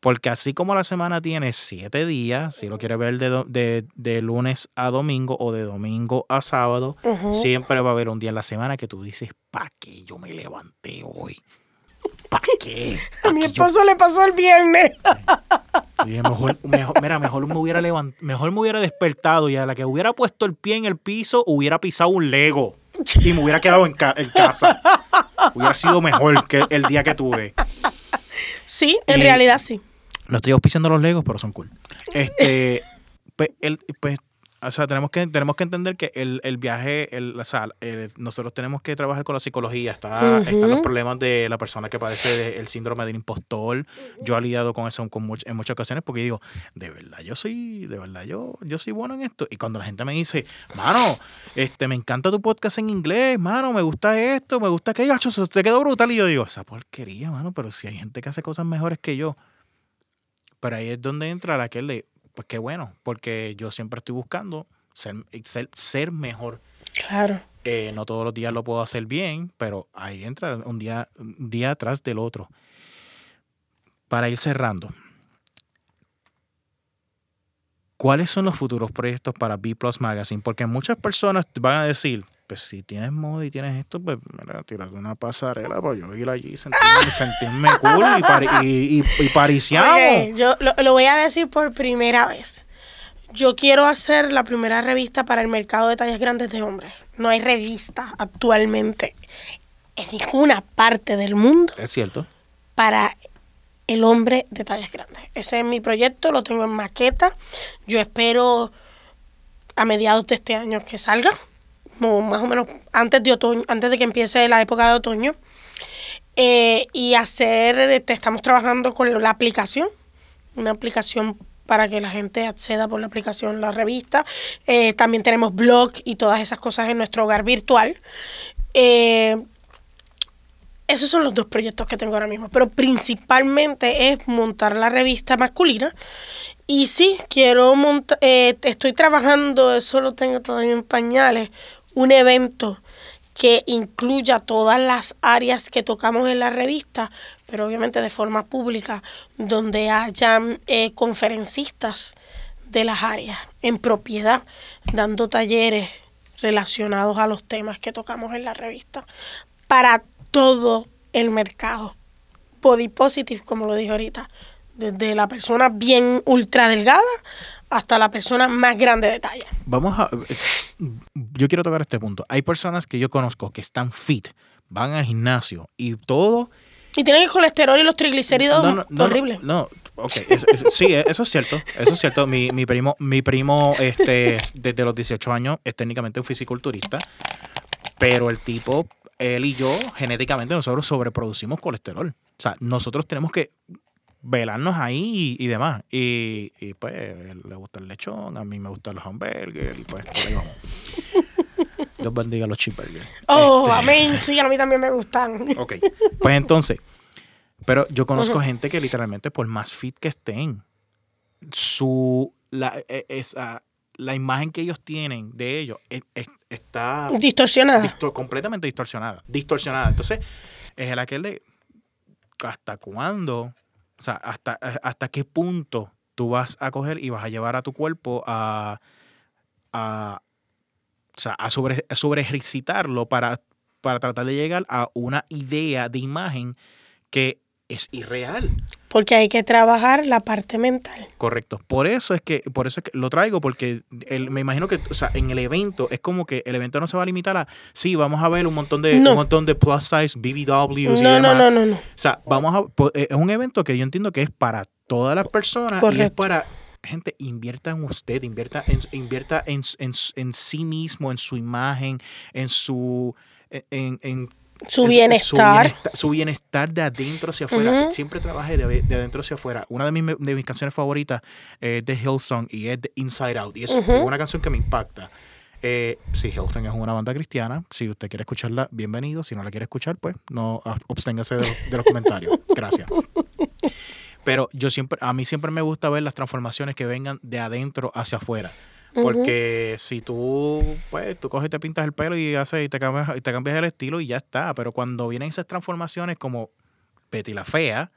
Porque así como la semana tiene siete días, si lo quieres ver de, lunes a domingo o de domingo a sábado, siempre va a haber un día en la semana que tú dices, ¿para qué yo me levanté hoy? ¿Para qué? a mi esposo le pasó el viernes. mejor, mira, mejor me hubiera mejor me hubiera despertado y a la que hubiera puesto el pie en el piso hubiera pisado un Lego y me hubiera quedado en, casa. Hubiera sido mejor que el día que tuve. Sí, en realidad sí. No estoy auspiciando los Legos, pero son cool. Este, pues, el, pues o sea, tenemos que, tenemos que entender que el, el viaje, el, o sea, nosotros tenemos que trabajar con la psicología. Está, Están los problemas de la persona que padece del síndrome del impostor. Yo he lidiado con eso con en muchas ocasiones porque digo, de verdad, yo soy, de verdad, yo, yo soy bueno en esto. Y cuando la gente me dice, mano, este, me encanta tu podcast en inglés, mano, me gusta esto, me gusta aquello, eso te quedó brutal. Y yo digo, esa porquería, mano, pero si hay gente que hace cosas mejores que yo. Pero ahí es donde entra aquel de, pues qué bueno, porque yo siempre estoy buscando ser, ser, mejor. Claro. Eh, no todos los días lo puedo hacer bien, pero ahí entra un día, un día atrás del otro. Para ir cerrando, ¿cuáles son los futuros proyectos para B Plus Magazine? Porque muchas personas van a decir, pues si tienes moda y tienes esto, pues mira, tirate una pasarela pues yo ir allí y sentirme, sentirme cool y, y, pariciamos. yo lo, voy a decir por primera vez. Yo quiero hacer la primera revista para el mercado de tallas grandes de hombres. No hay revista actualmente en ninguna parte del mundo. Es cierto. Para el hombre de tallas grandes. Ese es mi proyecto, lo tengo en maqueta. Yo espero a mediados de este año que salga más o menos antes de otoño, antes de que empiece la época de otoño. Eh, y hacer, este, estamos trabajando con la aplicación, una aplicación para que la gente acceda por la aplicación la revista. Eh, también tenemos blog y todas esas cosas en nuestro hogar virtual. Eh, esos son los dos proyectos que tengo ahora mismo, pero principalmente es montar la revista masculina. Y sí, quiero montar, estoy trabajando, eso lo tengo todavía en pañales, un evento que incluya todas las áreas que tocamos en la revista, pero obviamente de forma pública, donde hayan eh, conferencistas de las áreas en propiedad, dando talleres relacionados a los temas que tocamos en la revista, para todo el mercado. Body positive, como lo dije ahorita, desde la persona bien ultra delgada hasta la persona más grande de talla. Vamos a. Yo quiero tocar este punto. Hay personas que yo conozco que están fit, van al gimnasio y todo. Y tienen el colesterol y los triglicéridos no, no, horribles. No, ok, sí, eso es cierto, eso es cierto. Mi, mi primo, mi primo este, desde los 18 años es técnicamente un fisiculturista, pero el tipo, él y yo, genéticamente nosotros sobreproducimos colesterol. O sea, nosotros tenemos que velarnos ahí y, demás. Y, pues le gusta el lechón, a mí me gustan los hamburgues y pues por ahí vamos. Dios bendiga los cheeseburgers. Oh, este, amén. Sí, a mí también me gustan. Ok. Pues entonces, pero yo conozco gente que literalmente por más fit que estén, su la, e, esa, la imagen que ellos tienen de ellos está distorsionada. completamente distorsionada. Distorsionada. Entonces, es el aquel de hasta cuándo o sea, hasta, hasta qué punto tú vas a coger y vas a llevar a tu cuerpo a, a, o sea, a sobre, ejercitarlo para, para tratar de llegar a una idea de imagen que es irreal. Porque hay que trabajar la parte mental. Correcto. Por eso es que, por eso es que lo traigo, porque el, me imagino que, o sea, en el evento es como que el evento no se va a limitar a, sí, vamos a ver un montón de, un montón de plus size BBWs. No, no, no, no, no. O sea, vamos a, es un evento que yo entiendo que es para todas las personas y es para gente, invierta en usted, invierta en, invierta en, en, en sí mismo, en su imagen, en su, en, en Su Es- bienestar. Su bienestar, su bienestar de adentro hacia afuera. Siempre trabajé de, de adentro hacia afuera. Una de mis, de mis canciones favoritas es de Hillsong y es de Inside Out. Y es una canción que me impacta. Eh, sí, Hillsong es una banda cristiana. Si usted quiere escucharla, bienvenido. Si no la quiere escuchar, pues no absténgase de, de los comentarios. Gracias. Pero yo siempre, a mí siempre me gusta ver las transformaciones que vengan de adentro hacia afuera. Porque si tú, pues, tú coges y te pintas el pelo y haces y te cambias, y te cambias el estilo y ya está. Pero cuando vienen esas transformaciones como Betty la Fea,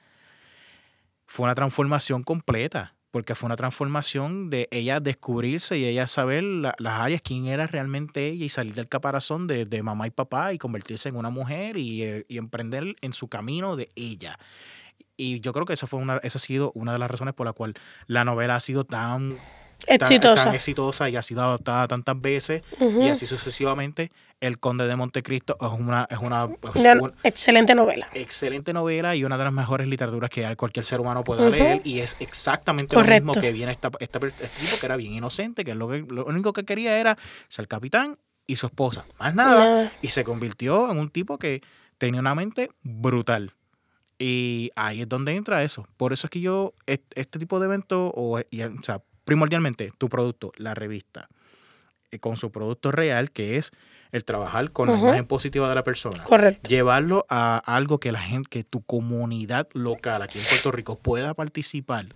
fue una transformación completa. Porque fue una transformación de ella descubrirse y ella saber la- las áreas, quién era realmente ella y salir del caparazón de, de mamá y papá y convertirse en una mujer y, eh, y emprender en su camino de ella. Y yo creo que esa fue una, esa ha sido una de las razones por la cual la novela ha sido tan- Exitosa. Tan, exitosa y ha sido adaptada tantas veces y así sucesivamente. El Conde de Montecristo es una, es una, es Una una excelente novela. excelente novela y una de las mejores literaturas que cualquier ser humano pueda leer y es exactamente lo mismo que viene esta, esta este tipo que era bien inocente, que, lo, que lo único que quería era ser capitán y su esposa, más nada, y se convirtió en un tipo que tenía una mente brutal. Y ahí es donde entra eso. Por eso es que yo, est- este tipo de eventos, o, y, o sea, primordialmente, tu producto, la revista, eh, con su producto real, que es el trabajar con la imagen positiva de la persona. Correcto. Llevarlo a algo que la gente, que tu comunidad local aquí en Puerto Rico pueda participar.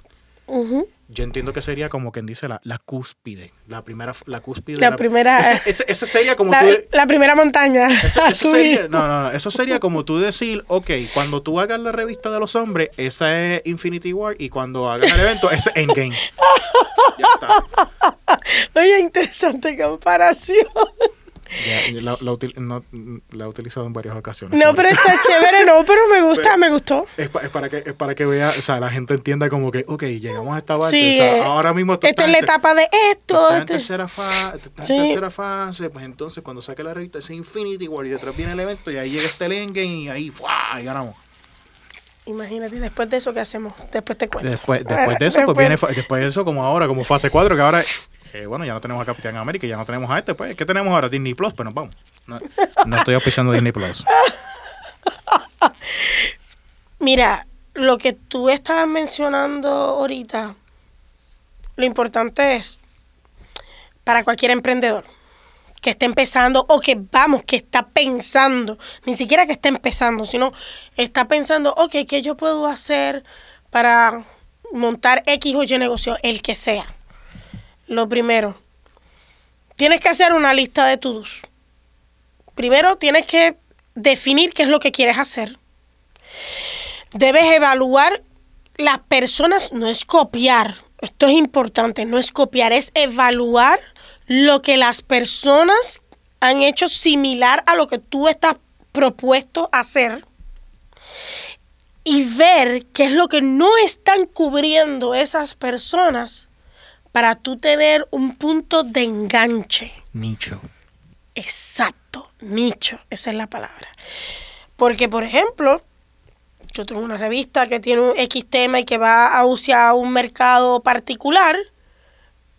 Yo entiendo que sería como quien dice la, la cúspide, la primera, la cúspide. La primera- ese sería como La, tú. la primera montaña Eso, eso sería, no, no, no, eso sería como tú decir, ok, cuando tú hagas la revista de los hombres, esa es Infinity War, y cuando hagas el evento, es Endgame. Ya está. Oye, interesante comparación. Ya, la, la util- no, la he utilizado en varias ocasiones. No, pero está chévere, no, pero me gusta, me gustó. Es, pa- es para que, es para que vea, o sea, la gente entienda como que, ok, llegamos a esta parte. Sí, o sea, eh, ahora mismo Esta es la en etapa de esto. estás en este- tercera fase, Sí. en tercera fase, pues entonces cuando saque la revista ese Infinity War y detrás viene el evento y ahí llega este Endgame y ahí, ¡fua! y ganamos. Imagínate, después de eso, ¿qué hacemos? Después te cuento. Después, después de eso, pues Después- viene, fa- después de eso como ahora, como fase 4, que ahora, eh, bueno, ya no tenemos a Capitán América, ya no tenemos a este, pues, ¿qué tenemos ahora? Disney Plus, pues nos vamos. No, no estoy auspiciando Disney Plus. Mira, lo que tú estabas mencionando ahorita, lo importante es para cualquier emprendedor que esté empezando o que vamos, que está pensando, ni siquiera que esté empezando, sino está pensando, ok, ¿qué yo puedo hacer para montar X o Y negocio, el que sea? Lo primero, tienes que hacer una lista de tus. Primero tienes que definir qué es lo que quieres hacer debes evaluar las personas, no es copiar, esto es importante, no es copiar, es evaluar lo que las personas han hecho similar a lo que tú estás propuesto hacer y ver qué es lo que no están cubriendo esas personas para tú tener un punto de enganche. Nicho. Exacto, nicho, esa es la palabra. Porque, por ejemplo, yo tengo una revista que tiene un X tema y que va hacia un mercado particular,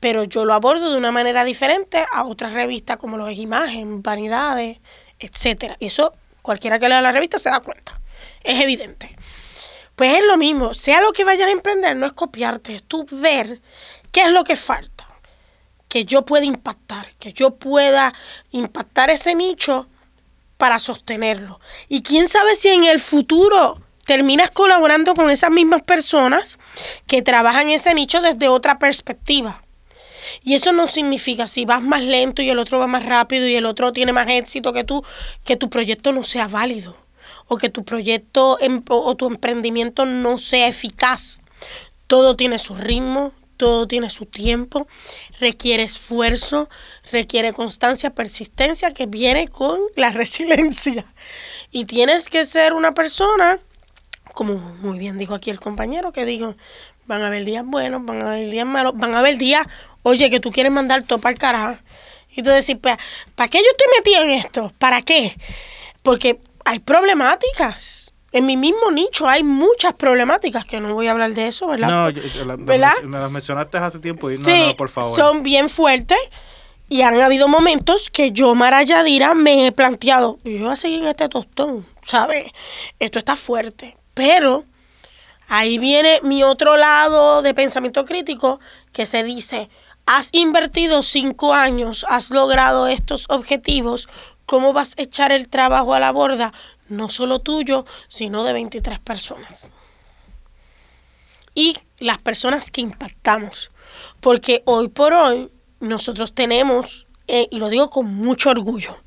pero yo lo abordo de una manera diferente a otras revistas como lo es Imagen, Vanidades, etcétera. Y eso cualquiera que lea la revista se da cuenta. Es evidente. Pues es lo mismo, sea lo que vayas a emprender, no es copiarte, es tú ver qué es lo que falta que yo pueda impactar, que yo pueda impactar ese nicho para sostenerlo. Y quién sabe si en el futuro terminas colaborando con esas mismas personas que trabajan ese nicho desde otra perspectiva. Y eso no significa si vas más lento y el otro va más rápido y el otro tiene más éxito que tú, que tu proyecto no sea válido o que tu proyecto em- o tu emprendimiento no sea eficaz. Todo tiene su ritmo, todo tiene su tiempo, requiere esfuerzo, requiere constancia, persistencia que viene con la resiliencia. Y tienes que ser una persona, como muy bien dijo aquí el compañero, que dijo, van a haber días buenos, van a haber días malos, van a haber días, oye, que tú quieres mandar todo para el carajo. Y tú decís, "Pa- ¿para qué yo estoy metida en esto? ¿Para qué? Porque hay problemáticas. En mi mismo nicho hay muchas problemáticas, que no voy a hablar de eso, ¿verdad? No, yo- yo la- ¿Verdad? me las mencionaste hace tiempo y no, sí, no, por favor. son bien fuertes Y han habido momentos que yo, Mara Yadira, me he planteado, yo voy a seguir en este tostón, ¿sabes? Esto está fuerte. Pero ahí viene mi otro lado de pensamiento crítico que se dice, has invertido cinco años, has logrado estos objetivos, ¿cómo vas a echar el trabajo a la borda? No solo tuyo, sino de 23 personas. Y las personas que impactamos. Porque hoy por hoy nosotros tenemos, eh, y lo digo con mucho orgullo,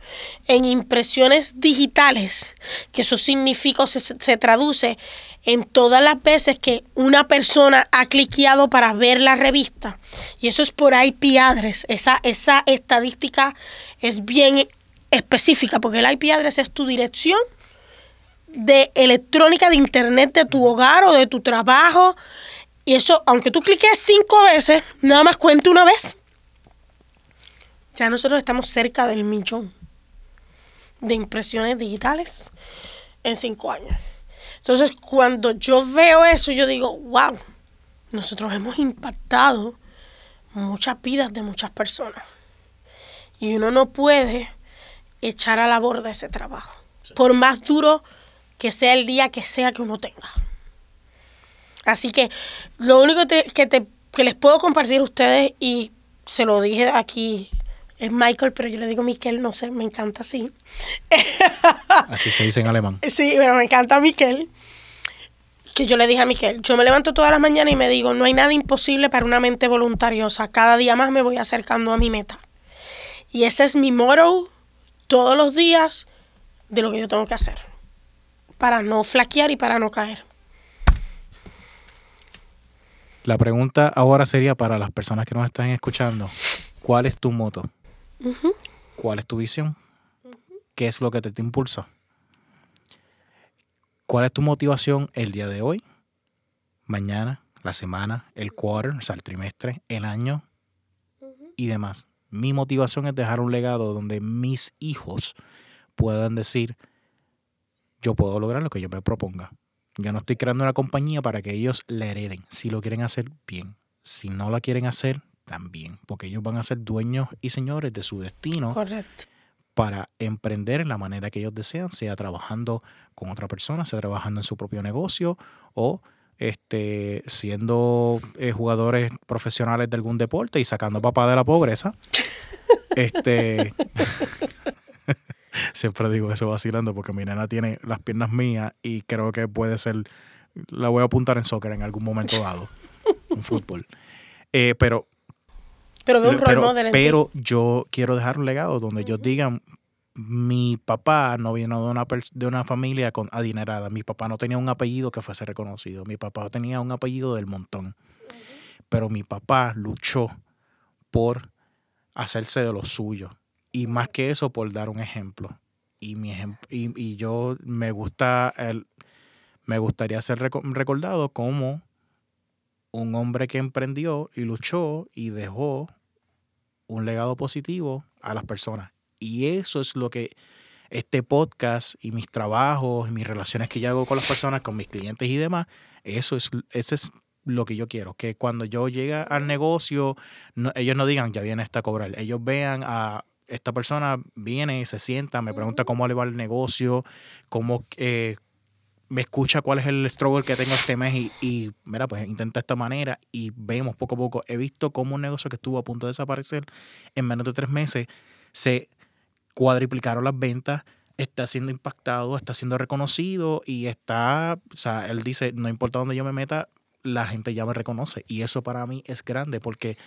en impresiones digitales, que eso significa, se, se traduce en todas las veces que una persona ha cliqueado para ver la revista. Y eso es por IP address. Esa, esa estadística es bien específica, porque el IP address es tu dirección de electrónica de internet de tu hogar o de tu trabajo. Y eso, aunque tú cliques cinco veces, nada más cuente una vez. Ya nosotros estamos cerca del millón de impresiones digitales en cinco años. Entonces, cuando yo veo eso, yo digo, wow, nosotros hemos impactado muchas vidas de muchas personas. Y uno no puede echar a la borda ese trabajo, por más duro que sea el día que sea que uno tenga. Así que lo único que, te, que les puedo compartir a ustedes, y se lo dije aquí, es Michael, pero yo le digo Miquel, no sé, me encanta así. Así se dice en alemán. Sí, pero me encanta Miquel. Que yo le dije a Miquel, yo me levanto todas las mañanas y me digo, no hay nada imposible para una mente voluntariosa. Cada día más me voy acercando a mi meta. Y ese es mi motto todos los días de lo que yo tengo que hacer. Para no flaquear y para no caer. La pregunta ahora sería para las personas que nos están escuchando, ¿cuál es tu moto? ¿Cuál es tu visión? ¿Qué es lo que te, impulsa? ¿Cuál es tu motivación el día de hoy, mañana, la semana, el quarter, o sea, el trimestre, el año y demás? Mi motivación es dejar un legado donde mis hijos puedan decir, yo puedo lograr lo que yo me proponga. Yo no estoy creando una compañía para que ellos le hereden. Si lo quieren hacer, bien. Si no la quieren hacer, también. Porque ellos van a ser dueños y señores de su destino. Correcto. Para emprender en la manera que ellos desean, sea trabajando con otra persona, sea trabajando en su propio negocio o este, siendo eh, jugadores profesionales de algún deporte y sacando papá de la pobreza. este. Siempre digo eso vacilando porque mi nena tiene las piernas mías y creo que puede ser. La voy a apuntar en soccer en algún momento dado, en fútbol. Eh, pero. Pero, un pero, pero yo quiero dejar un legado donde ellos digan: mi papá no vino de una, de una familia con adinerada. Mi papá no tenía un apellido que fuese reconocido. Mi papá tenía un apellido del montón. Pero mi papá luchó por hacerse de lo suyo. Y más que eso, por dar un ejemplo. Y, mi y, yo me gusta el, me gustaría ser recordado como un hombre que emprendió y luchó y dejó un legado positivo a las personas. Y eso es lo que este podcast y mis trabajos y mis relaciones que yo hago con las personas, con mis clientes y demás, eso es, ese es lo que yo quiero, que cuando yo llegue al negocio, ellos no digan, ya viene esta a cobrar, ellos vean a esta persona, viene, se sienta, me pregunta cómo le va el negocio, cómo eh, me escucha cuál es el struggle que tengo este mes y, y, mira, pues intenta esta manera y vemos poco a poco. He visto cómo un negocio que estuvo a punto de desaparecer en menos de tres meses se cuadriplicaron las ventas, está siendo impactado, está siendo reconocido y está, o sea, él dice, no importa dónde yo me meta, la gente ya me reconoce. Y eso para mí es grande porque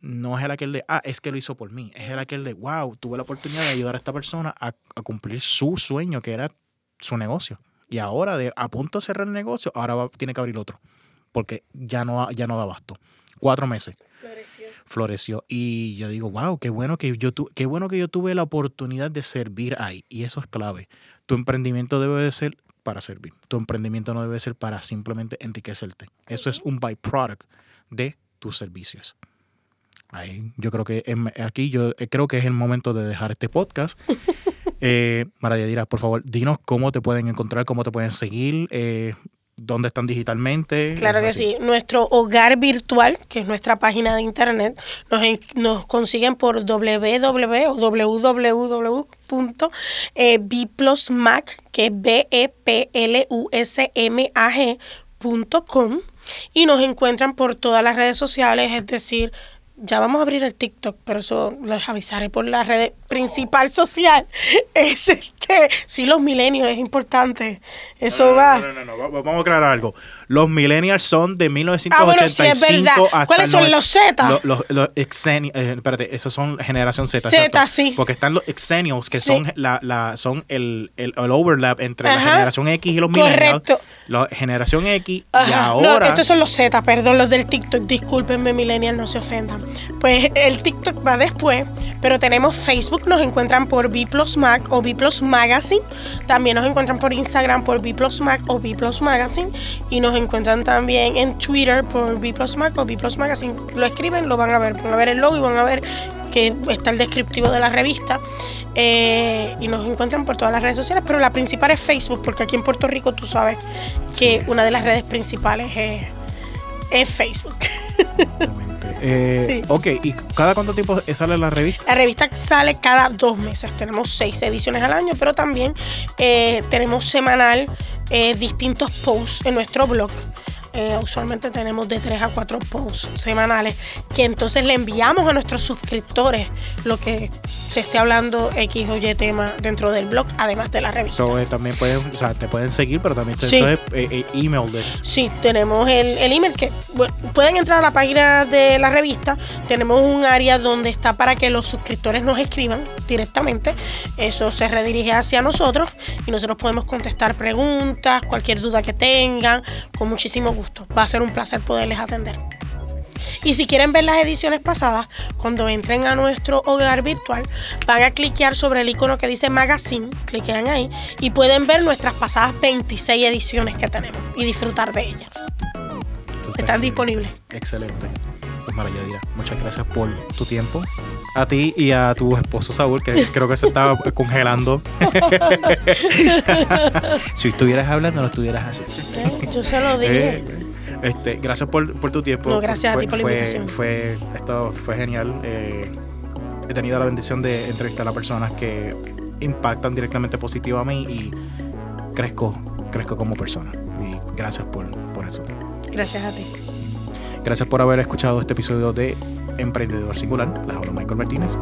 no es el aquel de, ah, es que lo hizo por mí, es el aquel de, wow, tuve la oportunidad de ayudar a esta persona a, cumplir su sueño, que era su negocio. Y ahora, de, a punto de cerrar el negocio, ahora tiene que abrir otro, porque ya no, ya no da abasto. Cuatro meses floreció. Y yo digo, wow, qué bueno que yo qué bueno que yo tuve la oportunidad de servir ahí. Y eso es clave. Tu emprendimiento debe de ser para servir. Tu emprendimiento no debe ser para simplemente enriquecerte. Eso es un byproduct de tus servicios. Ahí, yo creo que aquí yo eh, creo que es el momento de dejar este podcast. eh, María Dira, por favor, dinos cómo te pueden encontrar, cómo te pueden seguir. Eh, dónde están digitalmente. Claro que Así. sí. Nuestro hogar virtual, que es nuestra página de internet, nos, en- nos consiguen por www o www.bplusmag, que es b e p l u s m a g punto com, y nos encuentran por todas las redes sociales, es decir, ya vamos a abrir el TikTok, pero eso les avisaré por la red principal social. Es este, sí, los milenios, es importante. Eso No, va. No, no, no, no, va- Vamos a aclarar algo. Los millennials son de 1985 Ah, bueno, sí, es verdad. hasta ¿Cuáles son los Z? Los, los, eh, espérate, esos son generación Z. Z, sí. Porque están los exennials, que Sí. son la, la son el, el, el overlap entre la generación X y los millennials. Correcto. La generación X y ahora... No, estos son los Z, perdón, los del TikTok. Discúlpenme, millennials, no se ofendan. Pues el TikTok va después, pero tenemos Facebook, nos encuentran por B Mac o B Magazine. También nos encuentran por Instagram por B Mac o B Magazine. Y nos encuentran también en Twitter por B Mac o B Magazine. Lo escriben, lo van a ver. Van a ver el logo y van a ver que está el descriptivo de la revista. Eh, y nos encuentran por todas las redes sociales, pero la principal es Facebook, porque aquí en Puerto Rico tú sabes que una de las redes principales es, es Facebook. Eh, Sí. Ok, ¿y cada cuánto tiempo sale la revista? La revista sale cada dos meses. Tenemos seis ediciones al año, pero también eh, tenemos semanal eh, distintos posts en nuestro blog. Eh, usualmente tenemos de tres a cuatro posts semanales que entonces le enviamos a nuestros suscriptores lo que se esté hablando X o Y tema dentro del blog, además de la revista. So, eh, también pueden, o sea, te pueden seguir, pero también te Sí. entonces, eh, eh, email list. Sí, tenemos el, el email que bueno, pueden entrar a la página de la revista. Tenemos un área donde está para que los suscriptores nos escriban directamente. Eso se redirige hacia nosotros y nosotros podemos contestar preguntas, cualquier duda que tengan, con muchísimo gusto. Va a ser un placer poderles atender. Y si quieren ver las ediciones pasadas, cuando entren a nuestro hogar virtual, van a cliquear sobre el icono que dice Magazine, cliquean ahí y pueden ver nuestras pasadas 26 ediciones que tenemos y disfrutar de ellas. Están excelente. disponibles. Excelente. Mara Yadira, muchas gracias por tu tiempo. A ti y a tu esposo Saúl, que creo que se estaba congelando. si estuvieras hablando, no estuvieras así. Yo se lo dije. Eh, este, gracias por, por tu tiempo. No, gracias a Fue- ti por la fue- invitación. Fue, esto fue genial. Eh, he tenido la bendición de entrevistar a personas que impactan directamente positivo a mí y crezco, crezco como persona. Y gracias por, por eso. Gracias a ti. Gracias por haber escuchado este episodio de Emprendedor Singular. Les hablo Michael Martínez.